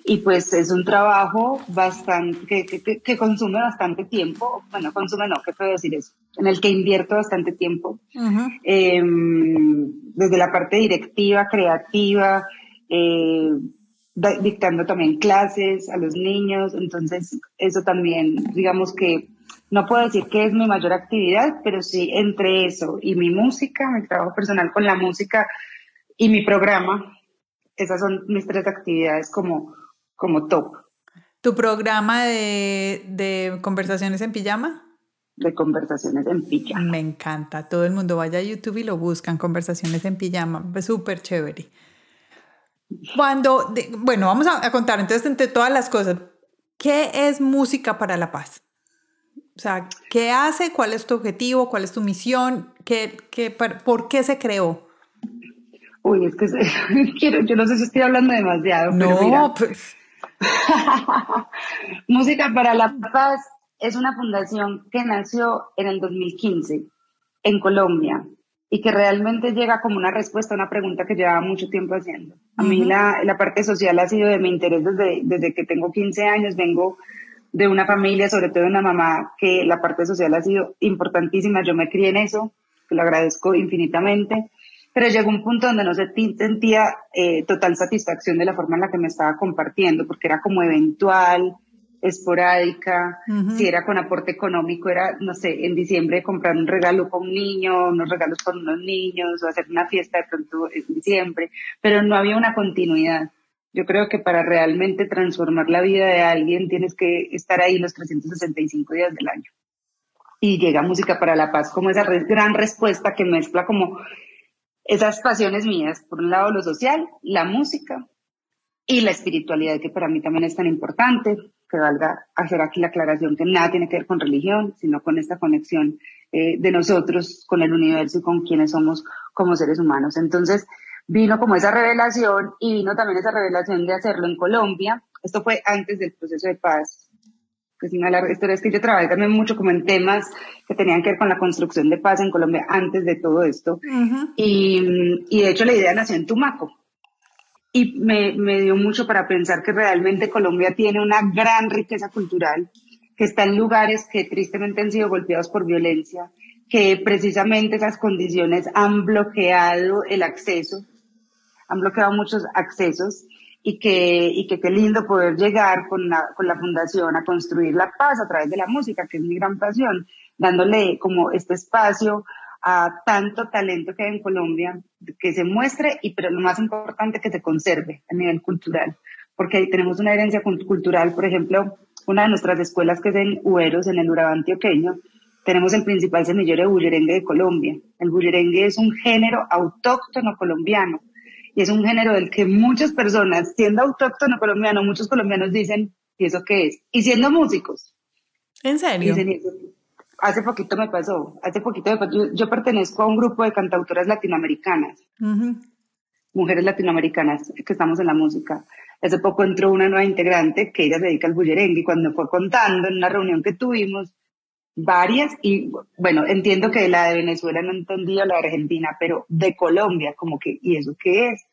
y pues es un trabajo bastante, que, que, que, consume bastante tiempo, bueno, consume no, ¿qué puedo decir eso? En el que invierto bastante tiempo, em, desde la parte directiva, creativa, eh, dictando también clases a los niños, entonces eso también, digamos que no puedo decir que es mi mayor actividad, pero sí entre eso y mi música, mi trabajo personal con la música y mi programa, esas son mis tres actividades como, como top. ¿Tu programa de, de conversaciones en pijama? De conversaciones en pijama. Me encanta. Todo el mundo vaya a YouTube y lo buscan, conversaciones en pijama. Súper chévere. Cuando, bueno, vamos a, a contar entonces entre todas las cosas, ¿qué es música para la paz? O sea, ¿qué hace? ¿Cuál es tu objetivo? ¿Cuál es tu misión? ¿Qué, qué, ¿Por qué se creó? Uy, es que quiero, yo no sé si estoy hablando demasiado. No, pues. Música para la Paz es una fundación que nació en el 2015 en Colombia y que realmente llega como una respuesta a una pregunta que llevaba mucho tiempo haciendo. A mí la, la, parte social ha sido de mi interés desde, desde que tengo 15 años, vengo de una familia, sobre todo de una mamá, que la parte social ha sido importantísima. Yo me crié en eso, que lo agradezco infinitamente, pero llegó un punto donde no se sentía eh, total satisfacción de la forma en la que me estaba compartiendo, porque era como eventual, esporádica, si era con aporte económico, era, no sé, en diciembre comprar un regalo con un niño, unos regalos con unos niños, o hacer una fiesta de pronto en diciembre, pero no había una continuidad. Yo creo que para realmente transformar la vida de alguien tienes que estar ahí los 365 días del año. Y llega Música para la Paz como esa gran respuesta que mezcla como esas pasiones mías, por un lado lo social, la música y la espiritualidad, que para mí también es tan importante, que valga hacer aquí la aclaración que nada tiene que ver con religión, sino con esta conexión eh, de nosotros con el universo y con quienes somos como seres humanos. Entonces, vino como esa revelación y vino también esa revelación de hacerlo en Colombia. Esto fue antes del proceso de paz, que es una larga historia, es que yo trabajé también mucho como en temas que tenían que ver con la construcción de paz en Colombia antes de todo esto. y, y, de hecho la idea nació en Tumaco. Y me, me dio mucho para pensar que realmente Colombia tiene una gran riqueza cultural, que está en lugares que tristemente han sido golpeados por violencia, que precisamente esas condiciones han bloqueado el acceso han bloqueado muchos accesos y que, y que qué lindo poder llegar con la, con la fundación a construir la paz a través de la música, que es mi gran pasión, dándole como este espacio a tanto talento que hay en Colombia, que se muestre y pero lo más importante que se conserve a nivel cultural, porque ahí tenemos una herencia cultural, por ejemplo, una de nuestras escuelas que es en Ueros, en el Urabá antioqueño, tenemos el principal semillero de bullerengue de Colombia. El bullerengue es un género autóctono colombiano y es un género del que muchas personas, siendo autóctono colombiano, muchos colombianos dicen, ¿y eso qué es? Y siendo músicos. ¿En serio? hace poquito me pasó, hace poquito yo, pertenezco a un grupo de cantautoras latinoamericanas, mujeres latinoamericanas que estamos en la música. Hace poco entró una nueva integrante que ella se dedica al bullerengue y cuando fue contando en una reunión que tuvimos, varias y bueno, entiendo que la de Venezuela no entendía, la de Argentina, pero de Colombia, como que, ¿y eso qué es?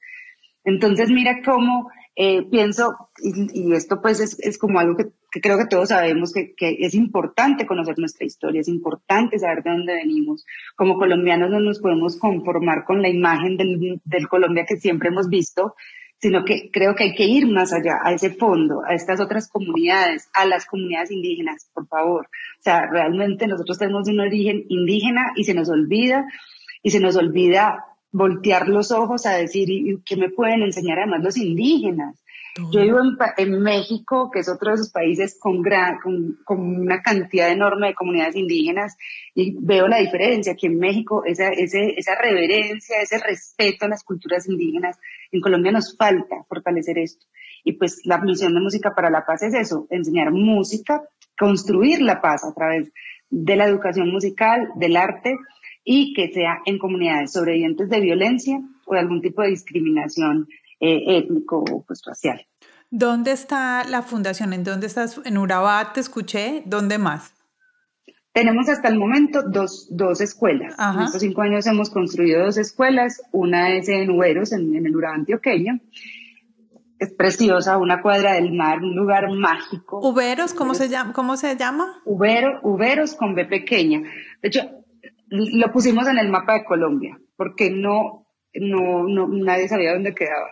Entonces, mira cómo eh, pienso, y, esto pues es, es como algo que, creo que todos sabemos, que, que, es importante conocer nuestra historia, es importante saber de dónde venimos. Como colombianos no nos podemos conformar con la imagen del, del Colombia que siempre hemos visto, sino que creo que hay que ir más allá, a ese fondo, a estas otras comunidades, a las comunidades indígenas, por favor. O sea, realmente nosotros tenemos un origen indígena y se nos olvida, y se nos olvida voltear los ojos a decir, ¿qué me pueden enseñar además los indígenas? Yo vivo en, México, que es otro de esos países con, gran, con, con, una cantidad enorme de comunidades indígenas, y veo la diferencia, que en México esa, ese, esa reverencia, ese respeto a las culturas indígenas, en Colombia nos falta fortalecer esto. Y pues la misión de Música para la Paz es eso, enseñar música, construir la paz a través de la educación musical, del arte, y que sea en comunidades sobrevivientes de violencia o de algún tipo de discriminación eh, étnico o pues, racial. ¿Dónde está la fundación? ¿En dónde estás? En Urabá te escuché. ¿Dónde más? Tenemos hasta el momento dos, dos escuelas. En estos cinco años hemos construido dos escuelas. Una es en Uberos, en, el Urabá antioqueño. Es preciosa, una cuadra del mar, un lugar mágico. ¿Uberos? ¿Cómo, se, llama, cómo se llama? Ubero, Uberos con B pequeña. De hecho, lo pusimos en el mapa de Colombia, porque no, no, no nadie sabía dónde quedaba.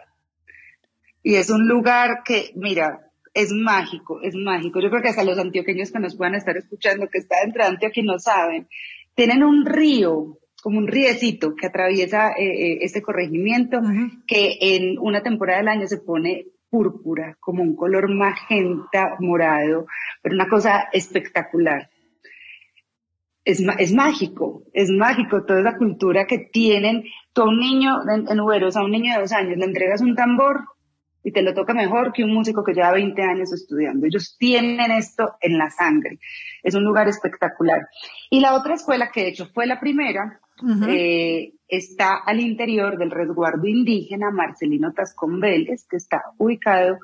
Y es un lugar que, mira, es mágico, es mágico. Yo creo que hasta los antioqueños que nos puedan estar escuchando, que está dentro de Antioquia no saben, tienen un río, como un riecito que atraviesa eh, eh, este corregimiento, que en una temporada del año se pone púrpura, como un color magenta, morado, pero una cosa espectacular. Es, es, mágico, es mágico toda esa cultura que tienen. Tú a un niño en, en Uberos, a un niño de dos años, le entregas un tambor y te lo toca mejor que un músico que lleva 20 años estudiando. Ellos tienen esto en la sangre. Es un lugar espectacular. Y la otra escuela, que de hecho fue la primera, eh, está al interior del resguardo indígena Marcelino Tascón Vélez, que está ubicado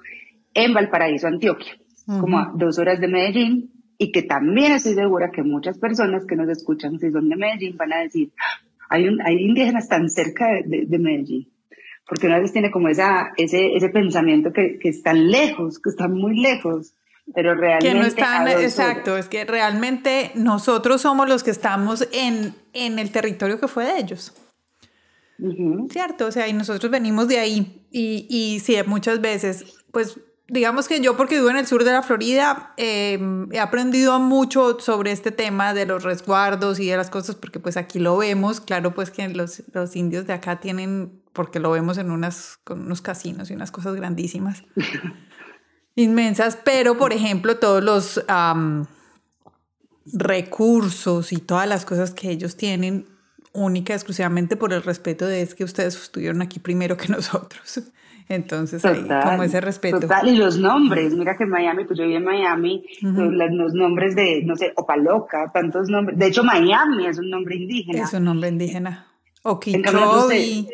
en Valparaíso, Antioquia, como a dos horas de Medellín, y que también estoy segura que muchas personas que nos escuchan, si son de Medellín, van a decir, ah, hay, un, hay indígenas tan cerca de Medellín porque una vez tiene como esa, ese, ese pensamiento que, que están lejos, que están muy lejos, pero realmente... Que no están, exacto, es que realmente nosotros somos los que estamos en, en el territorio que fue de ellos. ¿Cierto? O sea, y nosotros venimos de ahí y, y sí, muchas veces, pues digamos que yo porque vivo en el sur de la Florida, em, he aprendido mucho sobre este tema de los resguardos y de las cosas, porque pues aquí lo vemos, claro pues que los, los indios de acá tienen, porque lo vemos en unas, con unos casinos y unas cosas grandísimas, inmensas, pero por ejemplo todos los recursos y todas las cosas que ellos tienen, única exclusivamente por el respeto de es que ustedes estuvieron aquí primero que nosotros. Entonces, ahí, como ese respeto. Total, y los nombres, mira que en Miami, pues yo viví en Miami, los, nombres de, no sé, Opaloca, tantos nombres. De hecho, Miami es un nombre indígena. Es un nombre indígena. Okeechobee,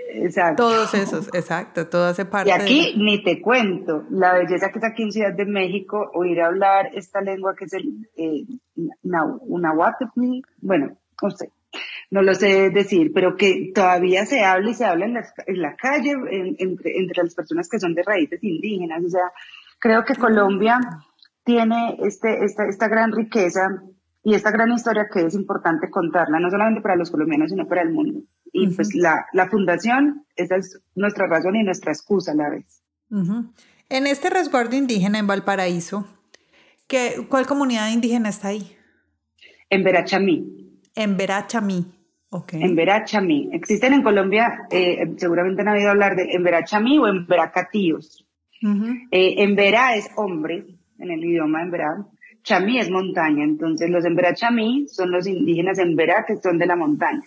todos esos, exacto, todo hace parte. Y aquí ni te cuento, la belleza que es aquí en Ciudad de México, oír hablar esta lengua que es el eh, bueno, no sé, no lo sé decir, pero que todavía se habla y se habla en la, calle entre, entre las personas que son de raíces indígenas. O sea, creo que Colombia tiene este, esta, esta gran riqueza y esta gran historia que es importante contarla, no solamente para los colombianos, sino para el mundo. Y pues la, la, fundación, esa es nuestra razón y nuestra excusa a la vez. En este resguardo indígena en Valparaíso, ¿qué, ¿cuál comunidad indígena está ahí? En Verachamí. En Verachamí. Okay. En Verachamí. Existen en Colombia, eh, seguramente han oído hablar de en Verachamí o en Veracatíos. Eh, en Vera es hombre, en el idioma en Vera. Chamí es montaña. Entonces, los en Verachamí son los indígenas en Vera que son de la montaña.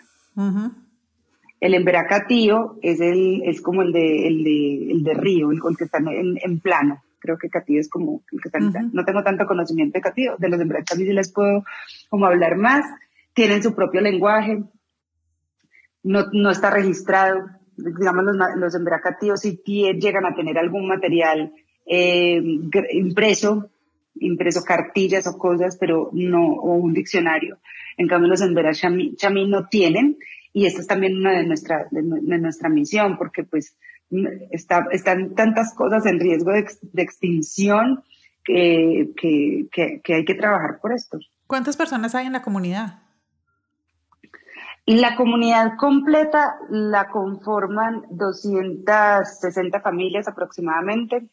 El en Veracatío es, el, es como el de, el de, el de río, el, que está en, plano. Creo que Catío es como el que está en plano. No tengo tanto conocimiento de Catío. De los en Verachamí sí les puedo como hablar más tienen su propio lenguaje, no, no está registrado. Digamos, los, los emberacatíos sí llegan a tener algún material eh, impreso, impreso cartillas o cosas, pero no, o un diccionario. En cambio, los embera chamí, no tienen, y esta es también una de nuestra, de, nuestra misión, porque pues está, están tantas cosas en riesgo de, extinción que, que, que hay que trabajar por esto. ¿Cuántas personas hay en la comunidad? La comunidad completa la conforman 260 familias aproximadamente.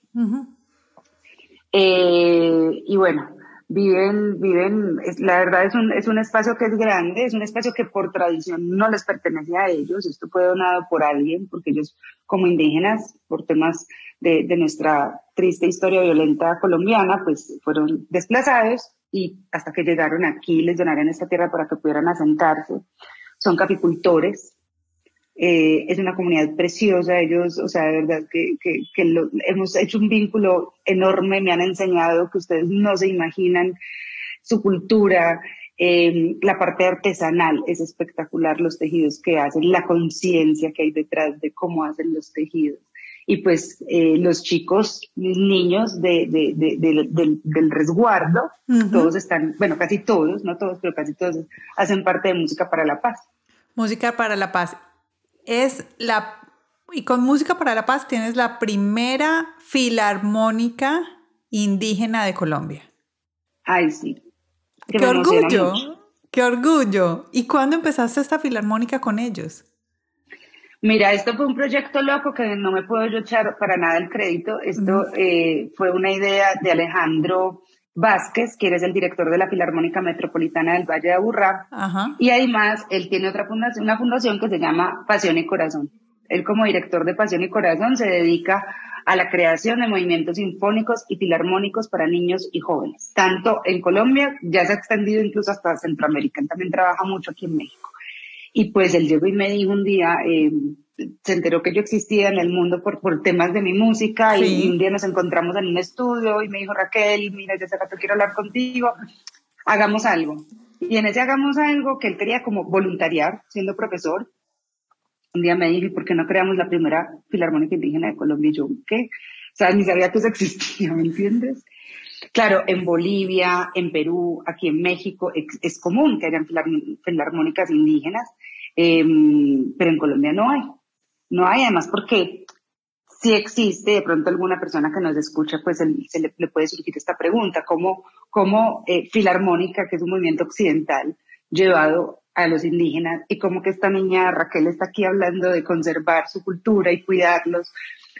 Eh, y bueno, viven, viven, la verdad es un, es un espacio que es grande, es un espacio que por tradición no les pertenece a ellos, esto fue donado por alguien, porque ellos como indígenas, por temas de, de nuestra triste historia violenta colombiana, pues fueron desplazados y hasta que llegaron aquí les donaron esta tierra para que pudieran asentarse son capicultores. Eh, es una comunidad preciosa, ellos, o sea, de verdad que, que, hemos hecho un vínculo enorme, me han enseñado que ustedes no se imaginan su cultura, eh, la parte artesanal es espectacular, los tejidos que hacen, la conciencia que hay detrás de cómo hacen los tejidos. Y pues eh, los chicos, niños de, de, de, del, resguardo, todos están, bueno, casi todos, no todos, pero casi todos hacen parte de Música para la Paz. Música para la Paz. Es la... Y con Música para la Paz tienes la primera filarmónica indígena de Colombia. Ay, sí. ¡Qué orgullo! ¡Qué orgullo! ¿Y cuándo empezaste esta filarmónica con ellos? Mira, esto fue un proyecto loco que no me puedo yo echar para nada el crédito. Esto eh, fue una idea de Alejandro Vázquez, que es el director de la Filarmónica Metropolitana del Valle de Aburrá. Y además, él tiene otra fundación, una fundación que se llama Pasión y Corazón. Él como director de Pasión y Corazón se dedica a la creación de movimientos sinfónicos y filarmónicos para niños y jóvenes. Tanto en Colombia, ya se ha extendido incluso hasta Centroamérica. Él también trabaja mucho aquí en México. Y pues él llegó y me dijo un día, eh, se enteró que yo existía en el mundo por, por temas de mi música y un día nos encontramos en un estudio y me dijo Raquel, mira, hace rato quiero hablar contigo, hagamos algo. Y en ese hagamos algo que él quería como voluntariar, siendo profesor, un día me dijo, ¿por qué no creamos la primera filarmónica indígena de Colombia? Y yo, ¿qué? O sea, ni sabía que eso existía, ¿me entiendes? Claro, en Bolivia, en Perú, aquí en México, es, común que hayan filarmónicas indígenas, em, pero en Colombia no hay. No hay, además, porque si existe, de pronto alguna persona que nos escucha, pues se le, puede surgir esta pregunta, ¿cómo, cómo eh, Filarmónica, que es un movimiento occidental, llevado a los indígenas, y cómo que esta niña Raquel está aquí hablando de conservar su cultura y cuidarlos,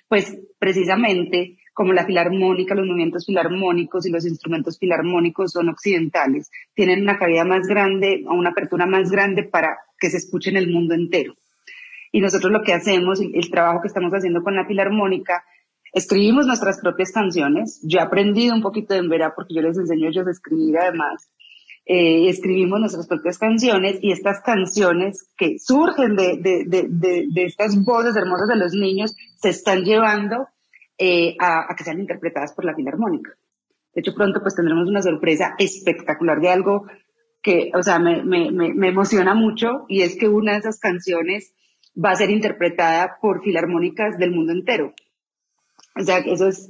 pues precisamente como la filarmónica, los movimientos filarmónicos y los instrumentos filarmónicos son occidentales, tienen una cabida más grande o una apertura más grande para que se escuche en el mundo entero. Y nosotros lo que hacemos, el trabajo que estamos haciendo con la filarmónica, escribimos nuestras propias canciones. Yo he aprendido un poquito de Emberá porque yo les enseño a ellos a escribir además. Eh, escribimos nuestras propias canciones y estas canciones que surgen de, de, de, de estas voces hermosas de los niños se están llevando eh, a, que sean interpretadas por la Filarmónica. De hecho, pronto pues tendremos una sorpresa espectacular de algo que, o sea, me, me, me, emociona mucho y es que una de esas canciones va a ser interpretada por filarmónicas del mundo entero. O sea, eso es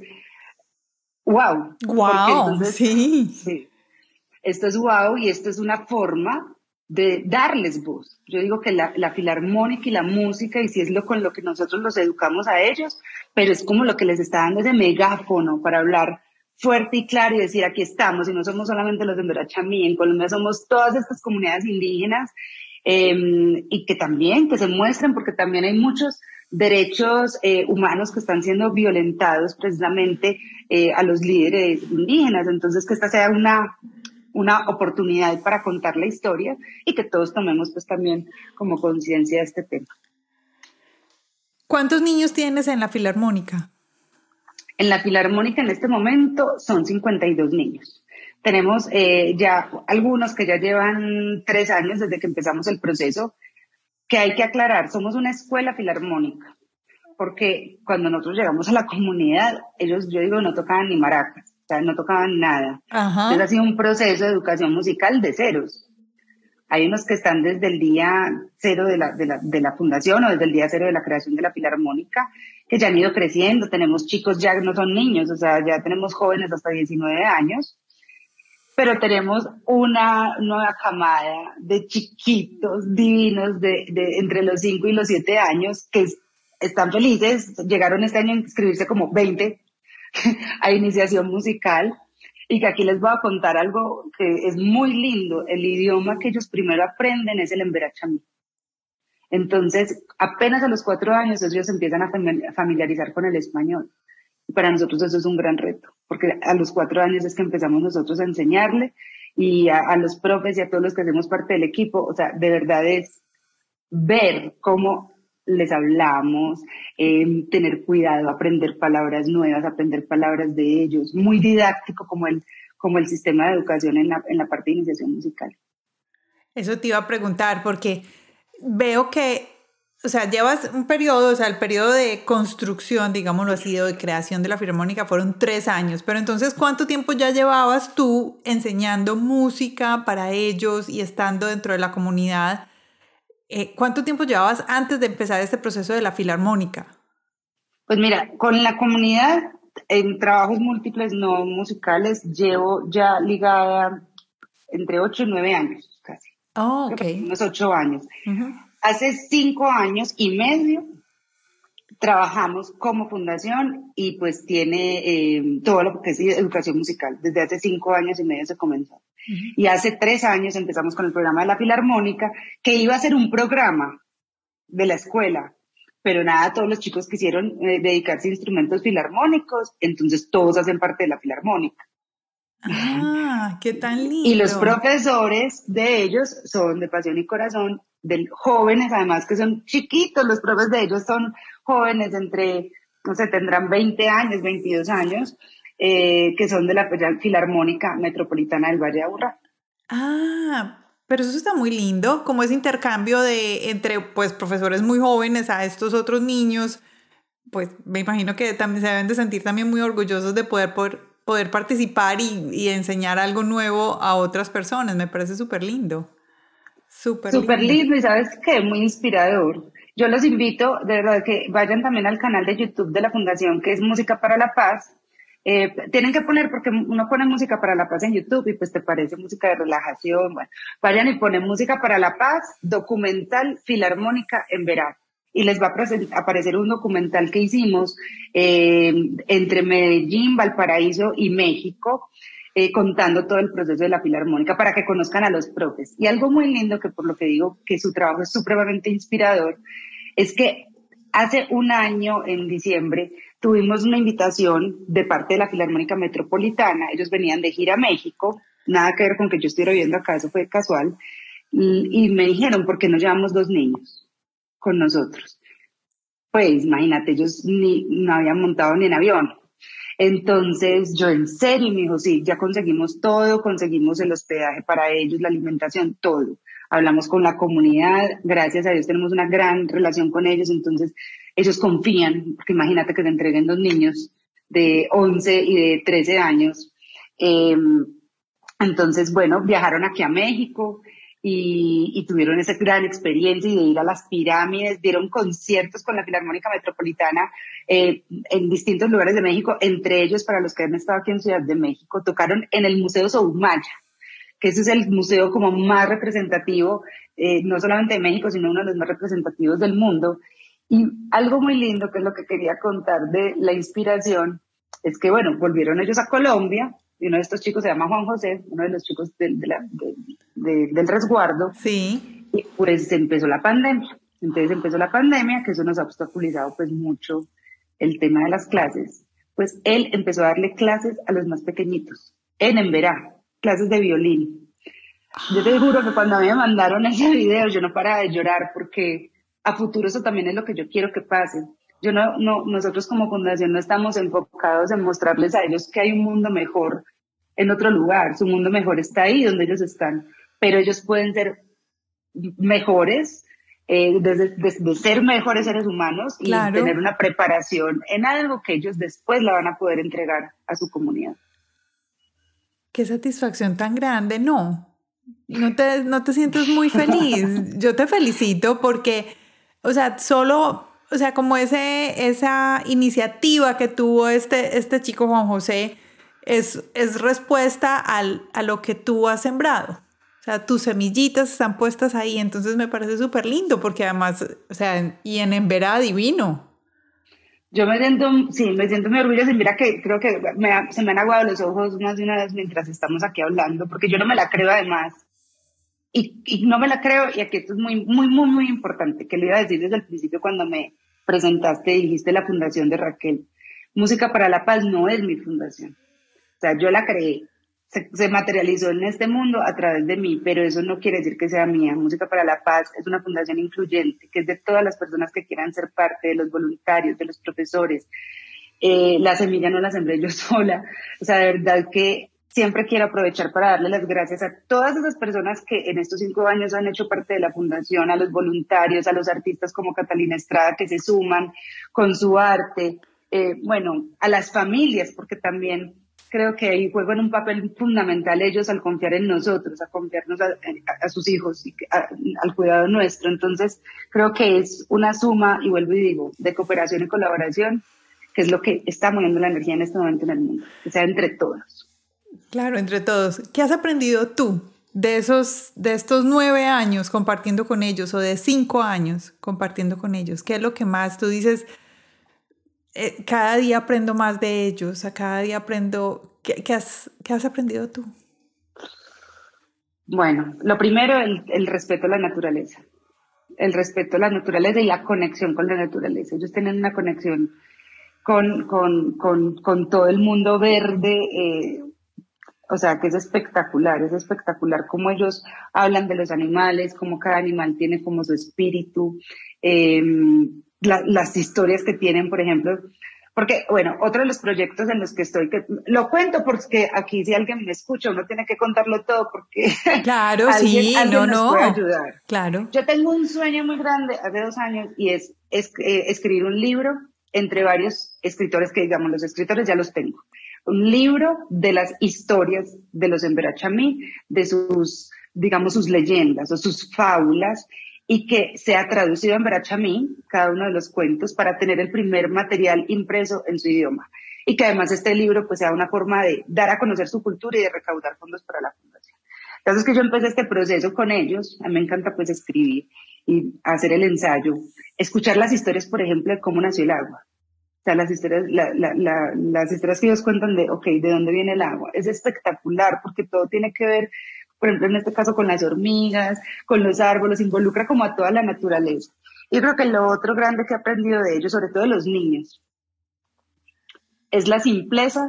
wow. Wow, sí. sí. Esto es wow y esto es una forma de darles voz. Yo digo que la, la, filarmónica y la música, y si es lo con lo que nosotros los educamos a ellos, pero es como lo que les está dando ese megáfono para hablar fuerte y claro y decir aquí estamos, y no somos solamente los de Ndorachamí, en Colombia somos todas estas comunidades indígenas, em, y que también, que se muestren, porque también hay muchos derechos eh, humanos que están siendo violentados precisamente eh, a los líderes indígenas. Entonces, que esta sea una, una oportunidad para contar la historia y que todos tomemos pues también como conciencia de este tema. ¿Cuántos niños tienes en la Filarmónica? En la Filarmónica en este momento son 52 niños. Tenemos eh, ya algunos que ya llevan tres años desde que empezamos el proceso, que hay que aclarar, somos una escuela filarmónica, porque cuando nosotros llegamos a la comunidad, ellos, yo digo, no tocaban ni maracas o sea, no tocaban nada. Entonces ha sido un proceso de educación musical de ceros. Hay unos que están desde el día cero de la, de la, de la fundación o desde el día cero de la creación de la Filarmónica, que ya han ido creciendo. Tenemos chicos, ya no son niños, o sea, ya tenemos jóvenes hasta 19 años, pero tenemos una nueva camada de chiquitos divinos de, de entre los 5 y los 7 años que están felices. Llegaron este año a inscribirse como 20 a iniciación musical y que aquí les voy a contar algo que es muy lindo. El idioma que ellos primero aprenden es el emberachamí. Entonces, apenas a los cuatro años ellos empiezan a familiarizar con el español. Para nosotros eso es un gran reto, porque a los cuatro años es que empezamos nosotros a enseñarle y a, los profes y a todos los que hacemos parte del equipo, o sea, de verdad es ver cómo les hablamos, eh, tener cuidado, aprender palabras nuevas, aprender palabras de ellos, muy didáctico como el, como el sistema de educación en la, en la parte de iniciación musical. Eso te iba a preguntar porque veo que, o sea, llevas un periodo, o sea, el periodo de construcción, digámoslo así, de creación de la Filarmónica fueron tres años, pero entonces, ¿cuánto tiempo ya llevabas tú enseñando música para ellos y estando dentro de la comunidad? Eh, ¿Cuánto tiempo llevabas antes de empezar este proceso de la filarmónica? Pues mira, con la comunidad en trabajos múltiples no musicales llevo ya ligada entre 8 y 9 años casi. Oh, ok. Unos 8 años. Hace 5 años y medio trabajamos como fundación y pues tiene eh, todo lo que es educación musical. Desde hace 5 años y medio se comenzó. Y hace tres años empezamos con el programa de la Filarmónica, que iba a ser un programa de la escuela, pero nada, todos los chicos quisieron eh, dedicarse a instrumentos filarmónicos, entonces todos hacen parte de la Filarmónica. Ah, qué tan lindo. Y los profesores de ellos son de pasión y corazón, de jóvenes, además que son chiquitos, los profes de ellos son jóvenes entre, no sé, tendrán 20 años, 22 años, eh, que son de la Filarmónica Metropolitana del Valle de Aburrá. Ah, pero eso está muy lindo, como ese intercambio de entre pues profesores muy jóvenes a estos otros niños, pues me imagino que también se deben de sentir también muy orgullosos de poder, poder, participar y, y, enseñar algo nuevo a otras personas. Me parece súper lindo. Súper Súper lindo. y sabes que muy inspirador. Yo los invito, de verdad, que vayan también al canal de YouTube de la Fundación, que es Música para la Paz, eh, tienen que poner, porque uno pone música para la paz en YouTube y pues te parece música de relajación. Bueno, vayan y ponen música para la paz, documental filarmónica en verano. Y les va a aparecer un documental que hicimos eh, entre Medellín, Valparaíso y México, eh, contando todo el proceso de la filarmónica para que conozcan a los profes. Y algo muy lindo, que por lo que digo que su trabajo es supremamente inspirador, es que hace un año, en diciembre, tuvimos una invitación de parte de la Filarmónica Metropolitana, ellos venían de gira a México, nada que ver con que yo estuviera viviendo acá, eso fue casual, y, me dijeron, ¿por qué no llevamos dos niños con nosotros? Pues imagínate, ellos ni, no habían montado ni en avión. Entonces yo en serio me dijo, sí, ya conseguimos todo, conseguimos el hospedaje para ellos, la alimentación, todo. Hablamos con la comunidad, gracias a Dios tenemos una gran relación con ellos, entonces ellos confían, porque imagínate que te entreguen dos niños de 11 y de 13 años. Em, entonces, bueno, viajaron aquí a México y, tuvieron esa gran experiencia de ir a las pirámides, dieron conciertos con la Filarmónica Metropolitana eh, en distintos lugares de México, entre ellos para los que han estado aquí en Ciudad de México, tocaron en el Museo Soumaya, que ese es el museo como más representativo, eh, no solamente de México, sino uno de los más representativos del mundo. Y algo muy lindo, que es lo que quería contar de la inspiración, es que, bueno, volvieron ellos a Colombia, y uno de estos chicos se llama Juan José, uno de los chicos del, del resguardo. Sí. Y pues empezó la pandemia. Entonces empezó la pandemia, que eso nos ha obstaculizado pues mucho el tema de las clases. Pues él empezó a darle clases a los más pequeñitos, en Emberá, clases de violín. Yo te juro que cuando a mí me mandaron ese video, yo no paraba de llorar porque a futuro eso también es lo que yo quiero que pase. Yo no, no, nosotros como fundación no estamos enfocados en mostrarles a ellos que hay un mundo mejor en otro lugar. Su mundo mejor está ahí donde ellos están, pero ellos pueden ser mejores, eh, de, ser mejores seres humanos y tener una preparación en algo que ellos después la van a poder entregar a su comunidad. Qué satisfacción tan grande, ¿no? No te, no te sientes muy feliz. Yo te felicito porque o sea, solo, o sea, como ese, esa iniciativa que tuvo este, este chico Juan José es, es respuesta al, a lo que tú has sembrado. O sea, tus semillitas están puestas ahí, entonces me parece súper lindo porque además, o sea, y en Emberá divino. Yo me siento, sí, me siento muy orgullosa y mira que creo que se me han aguado los ojos más de una vez mientras estamos aquí hablando, porque yo no me la creo además y, no me la creo, y aquí esto es muy, muy, muy, muy importante, que le iba a decir desde el principio cuando me presentaste y dijiste la fundación de Raquel. Música para la Paz no es mi fundación. Sea, yo la creé, se, materializó en este mundo a través de mí, pero eso no quiere decir que sea mía. Música para la Paz es una fundación incluyente, que es de todas las personas que quieran ser parte, de los voluntarios, de los profesores. Eh, la semilla no la sembré yo sola. O sea, de verdad que siempre quiero aprovechar para darle las gracias a todas esas personas que en estos cinco años han hecho parte de la fundación, a los voluntarios, a los artistas como Catalina Estrada que se suman con su arte, eh, bueno, a las familias, porque también creo que ahí juegan un papel fundamental ellos al confiar en nosotros, a confiarnos a, sus hijos y al cuidado nuestro. Entonces, creo que es una suma, y vuelvo y digo, de cooperación y colaboración, que es lo que está moviendo la energía en este momento en el mundo, que sea entre todos. Claro, entre todos. ¿Qué has aprendido tú de, esos, de estos nueve años compartiendo con ellos o de cinco años compartiendo con ellos? ¿Qué es lo que más tú dices? Eh, cada día aprendo más de ellos, a cada día aprendo. ¿Qué, has, has, aprendido tú? Bueno, lo primero, el, el, respeto a la naturaleza. El respeto a la naturaleza y la conexión con la naturaleza. Ellos tienen una conexión con, con, con, con todo el mundo verde. Eh, o sea, que es espectacular, es espectacular cómo ellos hablan de los animales, cómo cada animal tiene como su espíritu, las historias que tienen, por ejemplo. Porque, bueno, otro de los proyectos en los que estoy, que lo cuento porque aquí si alguien me escucha, uno tiene que contarlo todo porque claro, sí, no, no. puede ayudar. Claro. Yo tengo un sueño muy grande hace dos años y es, es eh, escribir un libro entre varios escritores que, digamos, los escritores ya los tengo un libro de las historias de los Emberachamí, de sus, digamos, sus leyendas o sus fábulas, y que sea traducido en Berachamí, cada uno de los cuentos, para tener el primer material impreso en su idioma. Y que además este libro pues sea una forma de dar a conocer su cultura y de recaudar fondos para la fundación. Entonces que yo empecé este proceso con ellos, a mí me encanta pues escribir y hacer el ensayo, escuchar las historias, por ejemplo, de cómo nació el agua, o sea, las historias, las historias que ellos cuentan de, ok, ¿de dónde viene el agua? Es espectacular porque todo tiene que ver, por ejemplo, en este caso con las hormigas, con los árboles, involucra como a toda la naturaleza. Y creo que lo otro grande que he aprendido de ellos, sobre todo de los niños, es la simpleza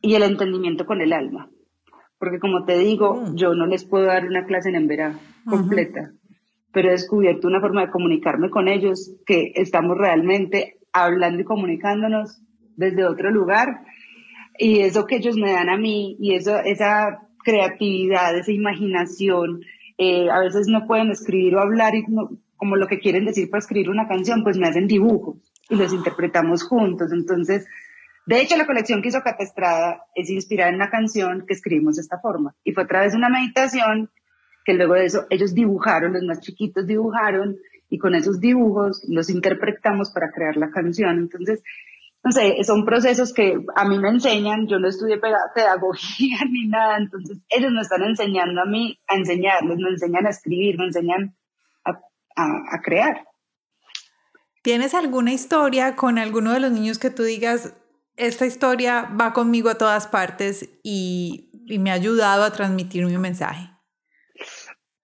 y el entendimiento con el alma. Porque como te digo, mm. yo no les puedo dar una clase en emberá completa, pero he descubierto una forma de comunicarme con ellos que estamos realmente hablando y comunicándonos desde otro lugar. Y eso que ellos me dan a mí y eso, esa creatividad, esa imaginación, eh, a veces no pueden escribir o hablar y como lo que quieren decir para escribir una canción, pues me hacen dibujos y los interpretamos juntos. Entonces, de hecho, la colección que hizo Catestrada es inspirada en una canción que escribimos de esta forma. Y fue a través de una meditación que luego de eso ellos dibujaron, los más chiquitos dibujaron, y con esos dibujos los interpretamos para crear la canción. Entonces, no sé, son procesos que a mí me enseñan, yo no estudié pedagogía ni nada, entonces ellos me están enseñando a mí a enseñarles, me enseñan a escribir, me enseñan a, a crear. ¿Tienes alguna historia con alguno de los niños que tú digas, esta historia va conmigo a todas partes y, me ha ayudado a transmitir mi mensaje?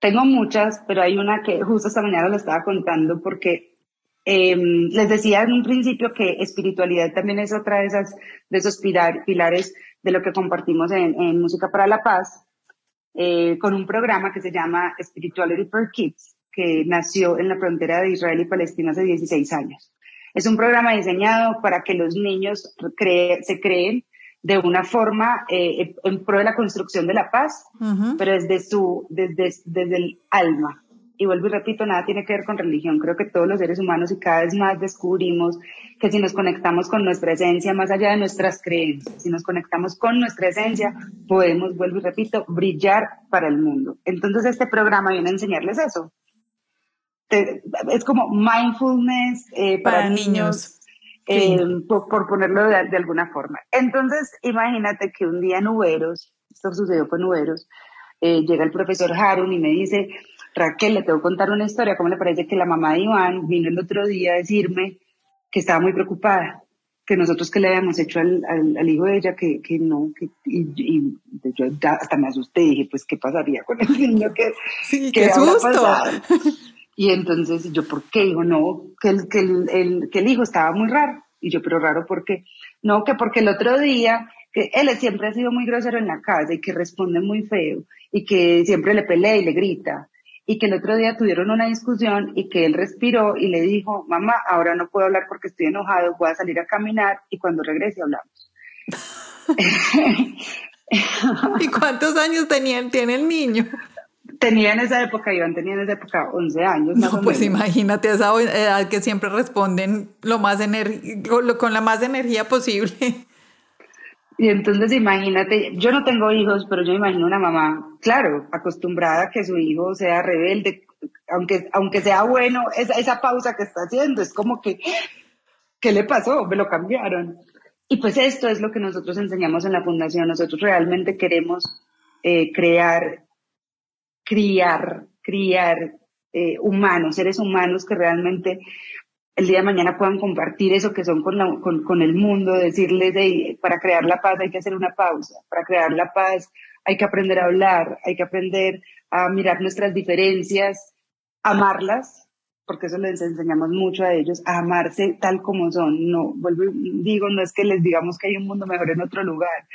Tengo muchas, pero hay una que justo esta mañana lo estaba contando porque em, les decía en un principio que espiritualidad también es otra de, esas, de esos pilares de lo que compartimos en, Música para la Paz, eh, con un programa que se llama Spirituality for Kids, que nació en la frontera de Israel y Palestina hace 16 años. Es un programa diseñado para que los niños se creen de una forma eh, en pro de la construcción de la paz, pero desde, su, desde, desde el alma. Y vuelvo y repito, nada tiene que ver con religión. Creo que todos los seres humanos y cada vez más descubrimos que si nos conectamos con nuestra esencia, más allá de nuestras creencias, si nos conectamos con nuestra esencia, podemos, vuelvo y repito, brillar para el mundo. Entonces este programa viene a enseñarles eso, es como mindfulness eh, para, niños, eh, por, ponerlo de, alguna forma. Entonces, imagínate que un día en Uberos, esto sucedió con Uberos, eh, llega el profesor Harun y me dice, Raquel, le tengo que contar una historia, ¿cómo le parece que la mamá de Iván vino el otro día a decirme que estaba muy preocupada? que nosotros que le habíamos hecho al, al, hijo de ella, que, que no, que, y, yo hasta me asusté y dije, pues, ¿qué pasaría con el niño? que sí, qué susto. Y entonces yo, ¿por qué? Digo, no, que el, que el, que el hijo estaba muy raro. Y yo, pero raro, ¿por qué? No, que porque el otro día, que él siempre ha sido muy grosero en la casa y que responde muy feo y que siempre le pelea y le grita. Y que el otro día tuvieron una discusión y que él respiró y le dijo, mamá, ahora no puedo hablar porque estoy enojado, voy a salir a caminar y cuando regrese hablamos. ¿Y cuántos años tenía, tiene el niño? tenía en esa época, Iván tenía en esa época 11 años. no, pues imagínate esa edad que siempre responden lo más con la más energía posible. Y entonces imagínate, yo no tengo hijos, pero yo imagino una mamá, claro, acostumbrada a que su hijo sea rebelde, aunque, aunque sea bueno, esa, esa pausa que está haciendo, es como que, ¿qué le pasó? Me lo cambiaron. Y pues esto es lo que nosotros enseñamos en la fundación. Nosotros realmente queremos eh, crear criar, criar eh, humanos, seres humanos que realmente el día de mañana puedan compartir eso que son con, con, el mundo, decirles, de, para crear la paz hay que hacer una pausa, para crear la paz hay que aprender a hablar, hay que aprender a mirar nuestras diferencias, amarlas, porque eso les enseñamos mucho a ellos, a amarse tal como son. No, vuelvo, digo, no es que les digamos que hay un mundo mejor en otro lugar,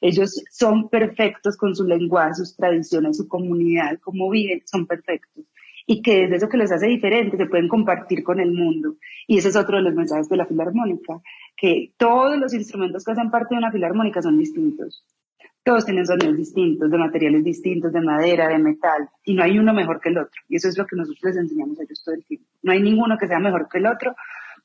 ellos son perfectos con su lenguaje, sus tradiciones, su comunidad, cómo viven, son perfectos. Y que desde eso que les hace diferentes se pueden compartir con el mundo. Y ese es otro de los mensajes de la filarmónica, que todos los instrumentos que hacen parte de una filarmónica son distintos. Todos tienen sonidos distintos, de materiales distintos, de madera, de metal, y no hay uno mejor que el otro. Y eso es lo que nosotros les enseñamos a ellos todo el tiempo. No hay ninguno que sea mejor que el otro,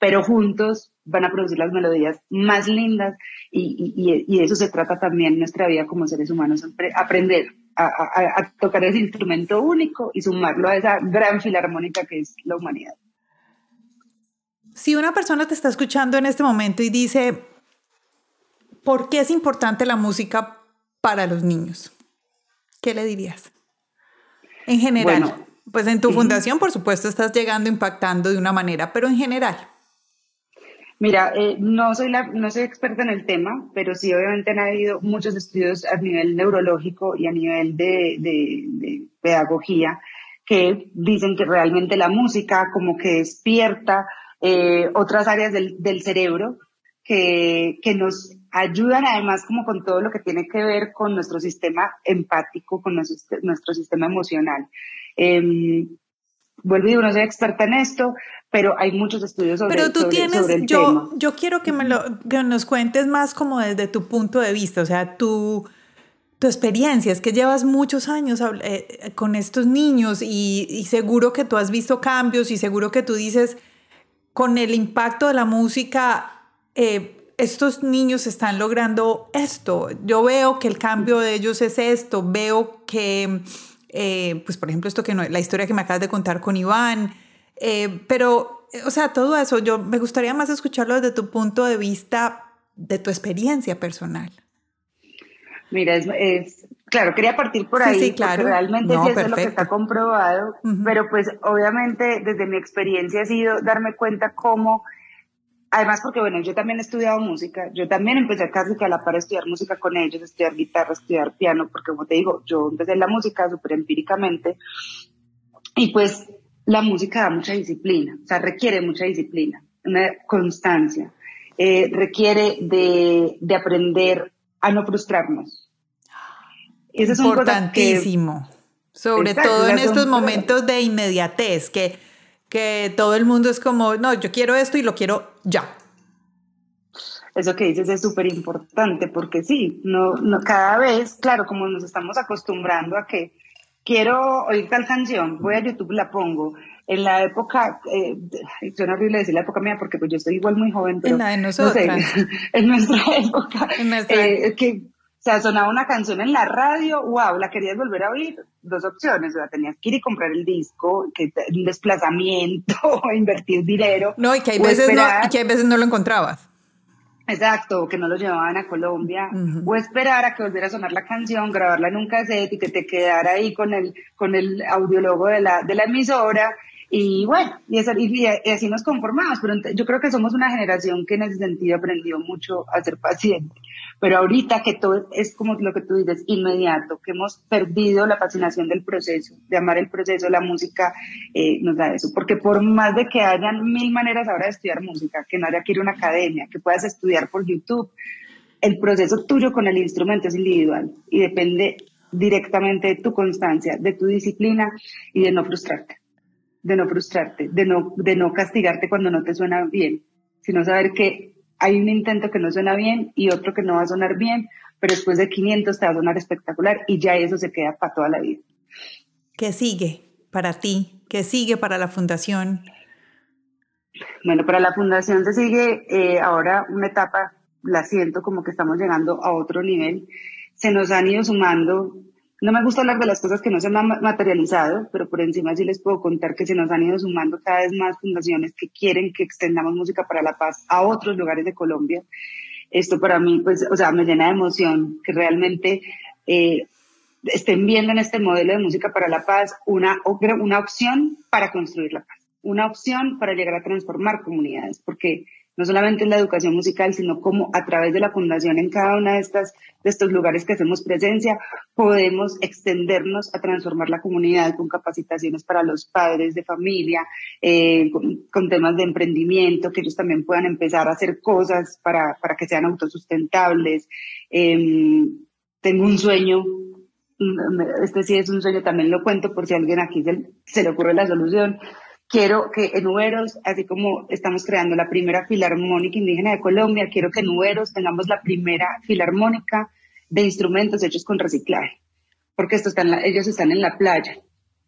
pero juntos van a producir las melodías más lindas y, y, eso se trata también en nuestra vida como seres humanos, aprender a, tocar ese instrumento único y sumarlo a esa gran filarmónica que es la humanidad. Si una persona te está escuchando en este momento y dice, ¿por qué es importante la música para los niños? ¿Qué le dirías? En general, pues en tu fundación, por supuesto, estás llegando, impactando de una manera, pero en general. Mira, eh, no, soy la, no soy experta en el tema, pero sí obviamente han habido muchos estudios a nivel neurológico y a nivel de, de, pedagogía que dicen que realmente la música como que despierta eh, otras áreas del, del, cerebro, que, que nos ayudan además como con todo lo que tiene que ver con nuestro sistema empático, con nuestro, nuestro sistema emocional. Eh, vuelvo y digo, no soy experta en esto, pero hay muchos estudios sobre, pero tú tienes, el yo, tema. Yo quiero que, me lo, que nos cuentes más como desde tu punto de vista, o sea, tu, tu experiencia, es que llevas muchos años eh, con estos niños y, y seguro que tú has visto cambios y seguro que tú dices, con el impacto de la música, eh, estos niños están logrando esto. Yo veo que el cambio de ellos es esto. Veo que, eh, pues por ejemplo, esto que no, la historia que me acabas de contar con Iván. Eh, pero, o sea, todo eso, yo me gustaría más escucharlo desde tu punto de vista, de tu experiencia personal. Mira, es, claro, quería partir por ahí, sí, claro. realmente no, es lo que está comprobado, pero pues obviamente desde mi experiencia ha sido darme cuenta cómo Además, porque bueno, yo también he estudiado música, yo también empecé casi que a la par a estudiar música con ellos, estudiar guitarra, estudiar piano, porque como te digo, yo empecé la música súper empíricamente y pues la música da mucha disciplina, o sea, requiere mucha disciplina, una constancia, eh, requiere de, de, aprender a no frustrarnos. Eso es importantísimo, sobre todo en estos momentos de inmediatez, que que todo el mundo es como, no, yo quiero esto y lo quiero ya. Eso que dices es súper importante porque sí, no, no, cada vez, claro, como nos estamos acostumbrando a que quiero oír tal canción, voy a YouTube, la pongo. En la época, eh, suena horrible decir la época mía porque pues yo estoy igual muy joven, pero en la de nosotros. No sé, en nuestra época, en nuestra... Eh, que o sea, sonaba una canción en la radio, wow, la querías volver a oír, dos opciones, o sea, tenías que ir y comprar el disco, que un desplazamiento, invertir dinero. No, y que hay, veces no, y que hay veces no lo encontrabas. Exacto, que no lo llevaban a Colombia, o esperar a que volviera a sonar la canción, grabarla en un cassette y que te quedara ahí con el, con el audiólogo de la, de la emisora. Y bueno, y, y, así nos conformamos, pero yo creo que somos una generación que en ese sentido aprendió mucho a ser paciente. Pero ahorita que todo es como lo que tú dices, inmediato, que hemos perdido la fascinación del proceso, de amar el proceso, la música eh, nos da eso. Porque por más de que hayan mil maneras ahora de estudiar música, que no haya que ir a una academia, que puedas estudiar por YouTube, el proceso tuyo con el instrumento es individual y depende directamente de tu constancia, de tu disciplina y de no frustrarte, de no frustrarte, de no, de no castigarte cuando no te suena bien, sino saber que hay un intento que no suena bien y otro que no va a sonar bien, pero después de 500 te va a sonar espectacular y ya eso se queda para toda la vida. ¿Qué sigue para ti? ¿Qué sigue para la fundación? Bueno, para la fundación se sigue eh, ahora una etapa, la siento como que estamos llegando a otro nivel. Se nos han ido sumando no me gusta hablar de las cosas que no se han materializado, pero por encima sí les puedo contar que se nos han ido sumando cada vez más fundaciones que quieren que extendamos música para la paz a otros lugares de Colombia. Esto para mí, pues, o sea, me llena de emoción que realmente eh, estén viendo en este modelo de música para la paz una, una opción para construir la paz, una opción para llegar a transformar comunidades, porque no solamente en la educación musical, sino como a través de la fundación en cada una de, estas, de estos lugares que hacemos presencia, podemos extendernos a transformar la comunidad con capacitaciones para los padres de familia, eh, con, temas de emprendimiento, que ellos también puedan empezar a hacer cosas para, para que sean autosustentables. Em, tengo un sueño este sí es un sueño, también lo cuento por si alguien aquí se, se, le ocurre la solución, Quiero que en Uberos, así como estamos creando la primera filarmónica indígena de Colombia, quiero que en Uberos tengamos la primera filarmónica de instrumentos hechos con reciclaje, porque estos están, ellos están en la playa.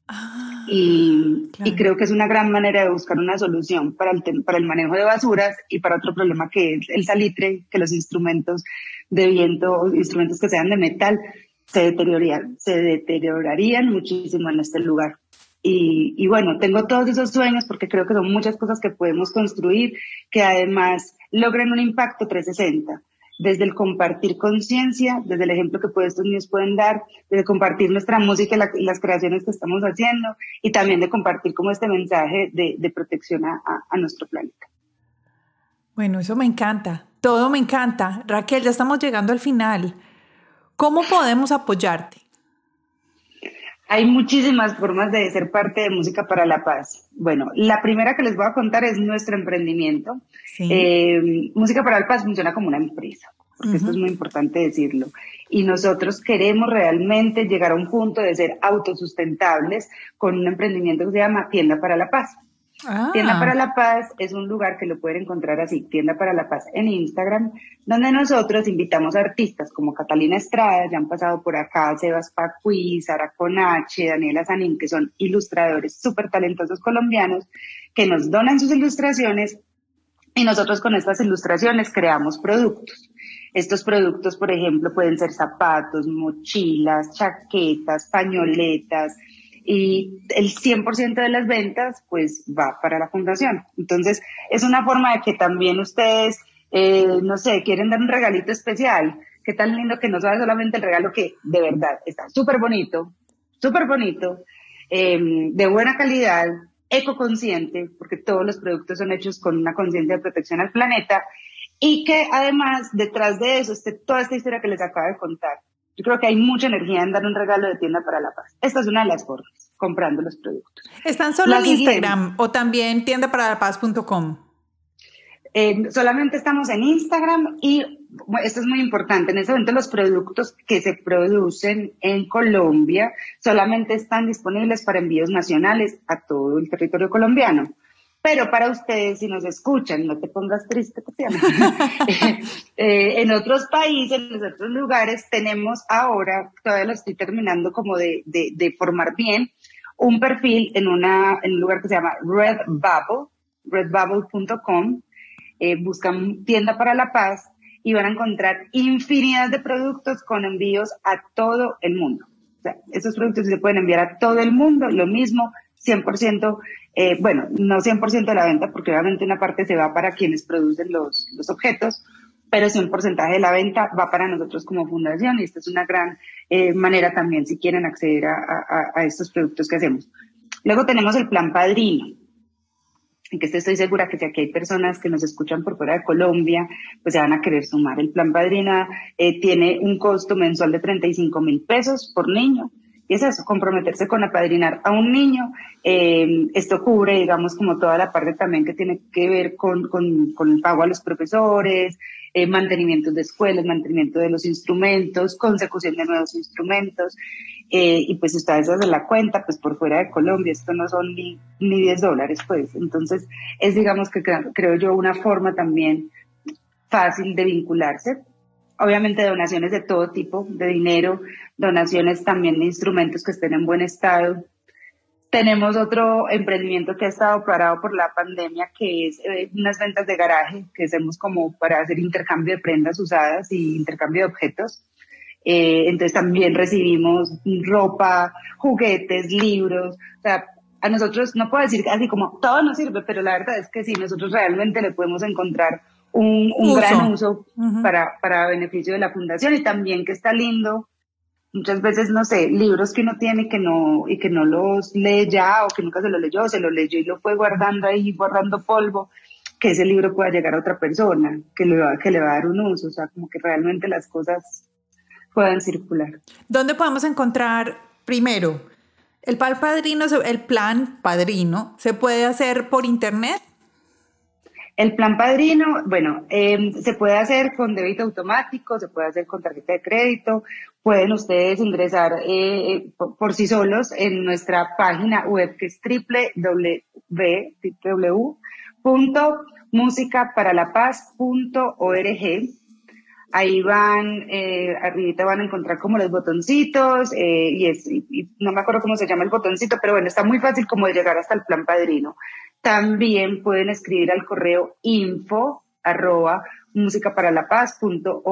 Ah, y, y, creo que es una gran manera de buscar una solución para el, para el manejo de basuras y para otro problema que es el salitre, que los instrumentos de viento, instrumentos que sean de metal, se deteriorarían, se deteriorarían muchísimo en este lugar. Y, bueno, tengo todos esos sueños porque creo que son muchas cosas que podemos construir que además logren un impacto 360 desde el compartir conciencia, desde el ejemplo que estos niños pueden dar, desde compartir nuestra música y, las creaciones que estamos haciendo, y también de compartir como este mensaje de, protección a, nuestro planeta. Bueno, eso me encanta, todo me encanta. Raquel, ya estamos llegando al final. ¿Cómo podemos apoyarte? Hay muchísimas formas de ser parte de Música para la Paz. Bueno, la primera que les voy a contar es nuestro emprendimiento. Eh, Música para la Paz funciona como una empresa, porque esto es muy importante decirlo. Y nosotros queremos realmente llegar a un punto de ser autosustentables con un emprendimiento que se llama Tienda para la Paz. Tienda para ah. la Paz es un lugar que lo pueden encontrar así, Tienda para la Paz en Instagram, donde nosotros invitamos a artistas como Catalina Estrada, ya han pasado por acá, Sebas Pacuí, Sara Conache, Daniela Sanín, que son ilustradores súper talentosos colombianos, que nos donan sus ilustraciones y nosotros con estas ilustraciones creamos productos. Estos productos, por ejemplo, pueden ser zapatos, mochilas, chaquetas, pañoletas, y el 100% de las ventas pues va para la fundación. Entonces es una forma de que también ustedes, eh, no sé, quieren dar un regalito especial. Qué tan lindo que no sea solamente el regalo que de verdad está súper bonito, súper bonito, em, de buena calidad, ecoconsciente, porque todos los productos son hechos con una conciencia de protección al planeta y que además detrás de eso esté toda esta historia que les acabo de contar yo creo que hay mucha energía en dar un regalo de tienda para la paz. Esta es una de las formas, comprando los productos. ¿Están solo en Instagram o también tiendaparalapaz.com? Eh, solamente estamos en Instagram y esto es muy importante. En este momento los productos que se producen en Colombia solamente están disponibles para envíos nacionales a todo el territorio colombiano. Pero para ustedes, si nos escuchan, no te pongas triste, Tatiana. eh, en otros países, en otros lugares, tenemos ahora, todavía lo estoy terminando como de, de, de formar bien, un perfil en, una, en un lugar que se llama Redbubble, redbubble.com. Eh, buscan tienda para la paz y van a encontrar infinidad de productos con envíos a todo el mundo. O sea, esos productos se pueden enviar a todo el mundo, lo mismo 100%, eh, bueno, no 100% de la venta, porque obviamente una parte se va para quienes producen los, los objetos, pero 100% de la venta va para nosotros como fundación y esta es una gran eh, manera también si quieren acceder a, a, estos productos que hacemos. Luego tenemos el plan padrino, en que estoy segura que si aquí hay personas que nos escuchan por fuera de Colombia, pues se van a querer sumar. El plan padrina eh, tiene un costo mensual de 35 mil pesos por niño es eso, comprometerse con apadrinar a un niño. Eh, esto cubre, digamos, como toda la parte también que tiene que ver con, con, el pago a los profesores, eh, mantenimiento de escuelas, mantenimiento de los instrumentos, consecución de nuevos instrumentos. Eh, y pues ustedes hacen la cuenta, pues por fuera de Colombia, esto no son ni, ni 10 dólares, pues. Entonces, es, digamos, que creo yo una forma también fácil de vincularse obviamente donaciones de todo tipo, de dinero, donaciones también de instrumentos que estén en buen estado. Tenemos otro emprendimiento que ha estado parado por la pandemia, que es eh, unas ventas de garaje que hacemos como para hacer intercambio de prendas usadas y intercambio de objetos. Eh, entonces también recibimos ropa, juguetes, libros. O sea, a nosotros no puedo decir así como todo nos sirve, pero la verdad es que sí, nosotros realmente le podemos encontrar un, gran uso para, para beneficio de la fundación y también que está lindo. Muchas veces, no sé, libros que uno tiene que no, y que no los lee ya o que nunca se los leyó, se los leyó y lo fue guardando ahí, guardando polvo, que ese libro pueda llegar a otra persona, que le va, que le va a dar un uso, o sea, como que realmente las cosas puedan circular. ¿Dónde podemos encontrar primero el plan padrino, el plan padrino se puede hacer por internet? El plan padrino, bueno, em, se puede hacer con débito automático, se puede hacer con tarjeta de crédito, pueden ustedes ingresar eh, por, sí solos en nuestra página web que es www.musicaparalapaz.org. Ahí van, eh, arribita van a encontrar como los botoncitos, eh, y, es, y no me acuerdo cómo se llama el botoncito, pero bueno, está muy fácil como de llegar hasta el plan padrino. También pueden escribir al correo info arroba musicaparalapaz.org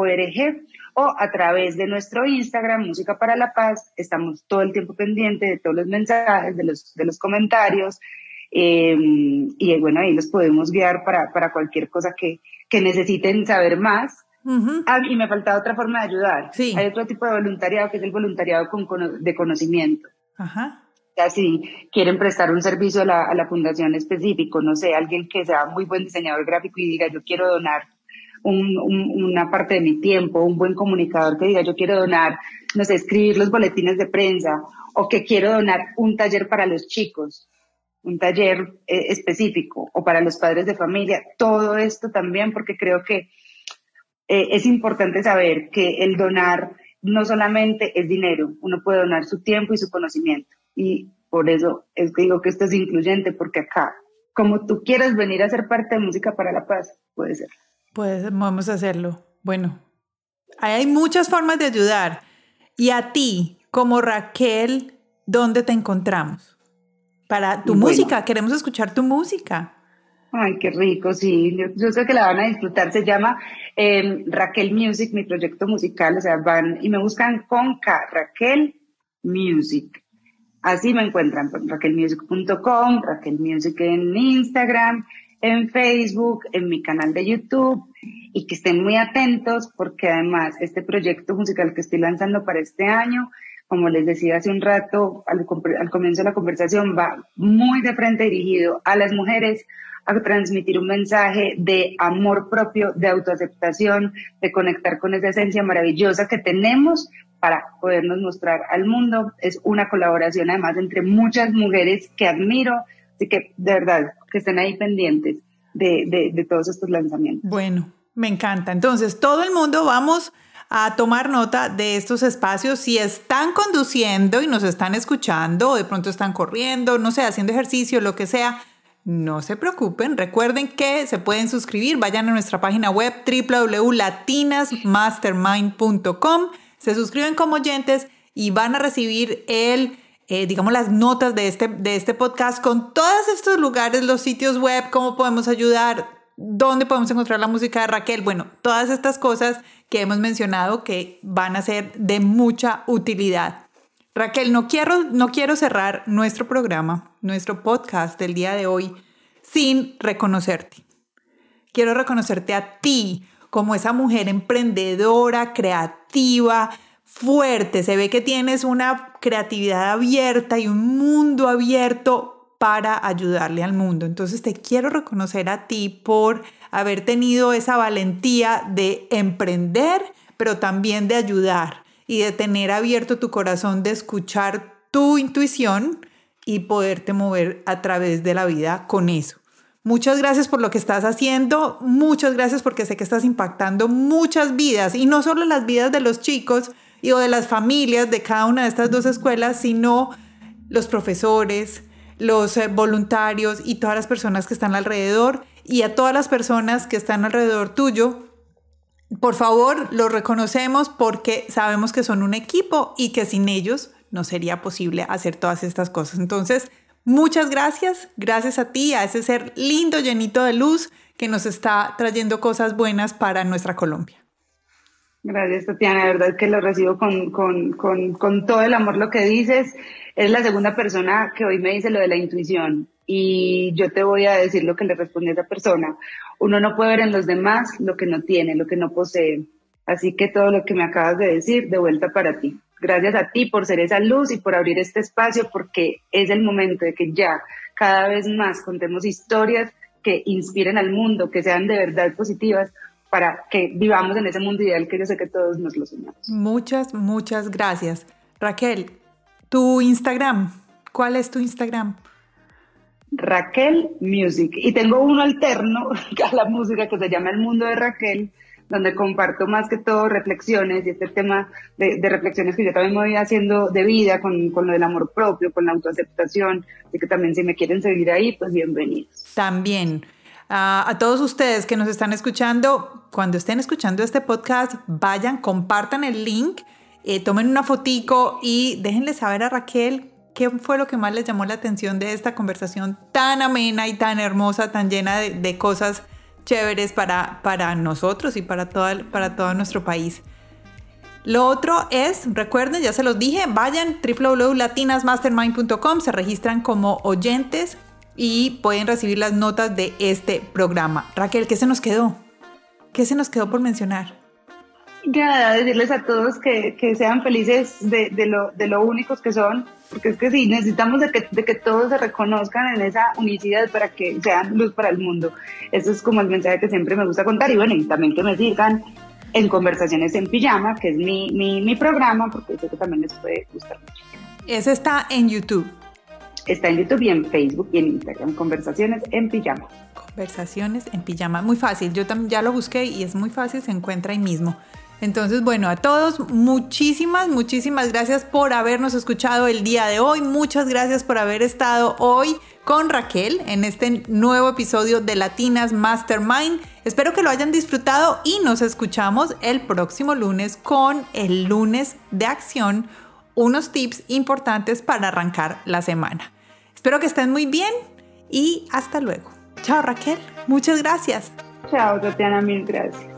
o a través de nuestro Instagram, Música para la Paz. Estamos todo el tiempo pendientes de todos los mensajes, de los, de los comentarios. Eh, y bueno, ahí los podemos guiar para, para cualquier cosa que, que necesiten saber más. ah, y me falta otra forma de ayudar. Sí. Hay otro tipo de voluntariado que es el voluntariado con, de conocimiento. Ajá si quieren prestar un servicio a la, fundación específico, no sé, alguien que sea muy buen diseñador gráfico y diga yo quiero donar una parte de mi tiempo, un buen comunicador que diga yo quiero donar, no sé, escribir los boletines de prensa o que quiero donar un taller para los chicos, un taller eh, específico o para los padres de familia, todo esto también porque creo que eh, es importante saber que el donar no solamente es dinero, uno puede donar su tiempo y su conocimiento. Y por eso es que digo que esto es incluyente, porque acá, como tú quieras venir a ser parte de Música para la Paz, puede ser. Pues vamos a hacerlo. Bueno, hay muchas formas de ayudar. Y a ti, como Raquel, ¿dónde te encontramos? Para tu música, queremos escuchar tu música. Ay, qué rico, sí. Yo, sé que la van a disfrutar. Se llama em, Raquel Music, mi proyecto musical. O sea, van y me buscan con K, Raquel Music. Así me encuentran raquelmusic.com, Raquel Music en Instagram, en Facebook, en mi canal de YouTube y que estén muy atentos porque además este proyecto musical que estoy lanzando para este año, como les decía hace un rato al comienzo de la conversación, va muy de frente dirigido a las mujeres, a transmitir un mensaje de amor propio, de autoaceptación, de conectar con esa esencia maravillosa que tenemos para podernos mostrar al mundo. Es una colaboración además entre muchas mujeres que admiro, así que de verdad que estén ahí pendientes de, de todos estos lanzamientos. Bueno, me encanta. Entonces, todo el mundo vamos a tomar nota de estos espacios. Si están conduciendo y nos están escuchando, o de pronto están corriendo, no sé, haciendo ejercicio, lo que sea, no se preocupen, recuerden que se pueden suscribir, vayan a nuestra página web www.latinasmastermind.com, se suscriben como oyentes y van a recibir el, eh, digamos, las notas de este, de este podcast con todos estos lugares, los sitios web, cómo podemos ayudar, dónde podemos encontrar la música de Raquel, bueno, todas estas cosas que hemos mencionado que van a ser de mucha utilidad. Raquel, no quiero, no quiero cerrar nuestro programa, nuestro podcast del día de hoy, sin reconocerte. Quiero reconocerte a ti como esa mujer emprendedora, creativa, fuerte. Se ve que tienes una creatividad abierta y un mundo abierto para ayudarle al mundo. Entonces te quiero reconocer a ti por haber tenido esa valentía de emprender, pero también de ayudar y de tener abierto tu corazón, de escuchar tu intuición y poderte mover a través de la vida con eso. Muchas gracias por lo que estás haciendo, muchas gracias porque sé que estás impactando muchas vidas y no solo las vidas de los chicos y o de las familias de cada una de estas dos escuelas, sino los profesores, los eh, voluntarios y todas las personas que están alrededor y a todas las personas que están alrededor tuyo por favor, los reconocemos porque sabemos que son un equipo y que sin ellos no sería posible hacer todas estas cosas. Entonces, muchas gracias, gracias a ti, a ese ser lindo, llenito de luz que nos está trayendo cosas buenas para nuestra Colombia. Gracias, Tatiana. De verdad que lo recibo con, con, todo el amor lo que dices. Es la segunda persona que hoy me dice lo de la intuición y yo te voy a decir lo que le responde a esa persona. Uno no puede ver en los demás lo que no tiene, lo que no posee. Así que todo lo que me acabas de decir, de vuelta para ti. Gracias a ti por ser esa luz y por abrir este espacio, porque es el momento de que ya cada vez más contemos historias que inspiren al mundo, que sean de verdad positivas, para que vivamos en ese mundo ideal que yo sé que todos nos lo soñamos. Muchas, muchas gracias. Raquel, tu Instagram, ¿cuál es tu Instagram? Raquel Music. Y tengo uno alterno a la música que se llama El Mundo de Raquel, donde comparto más que todo reflexiones y este tema de, reflexiones que yo también me voy haciendo de vida con, con, lo del amor propio, con la autoaceptación. Así que también si me quieren seguir ahí, pues bienvenidos. También. a todos ustedes que nos están escuchando, cuando estén escuchando este podcast, vayan, compartan el link, eh, tomen una fotico y déjenle saber a Raquel ¿Qué fue lo que más les llamó la atención de esta conversación tan amena y tan hermosa, tan llena de, cosas chéveres para, para nosotros y para, para todo nuestro país? Lo otro es, recuerden, ya se los dije, vayan www.latinasmastermind.com, se registran como oyentes y pueden recibir las notas de este programa. Raquel, ¿qué se nos quedó? ¿Qué se nos quedó por mencionar? Nada, decirles a todos que, que sean felices de, de, lo, de lo únicos que son, porque es que sí, necesitamos de que, de que todos se reconozcan en esa unicidad para que sean luz para el mundo. Eso es como el mensaje que siempre me gusta contar y bueno, y también que me sigan en Conversaciones en Pijama, que es mi, mi, mi programa, porque sé que también les puede gustar mucho. Ese está en YouTube. Está en YouTube y en Facebook y en Instagram, Conversaciones en Pijama. Conversaciones en Pijama, muy fácil, yo también ya lo busqué y es muy fácil, se encuentra ahí mismo. Entonces, bueno, a todos muchísimas, muchísimas gracias por habernos escuchado el día de hoy. Muchas gracias por haber estado hoy con Raquel en este nuevo episodio de Latinas Mastermind. Espero que lo hayan disfrutado y nos escuchamos el próximo lunes con el lunes de acción, unos tips importantes para arrancar la semana. Espero que estén muy bien y hasta luego. Chao Raquel, muchas gracias. Chao Tatiana, mil gracias.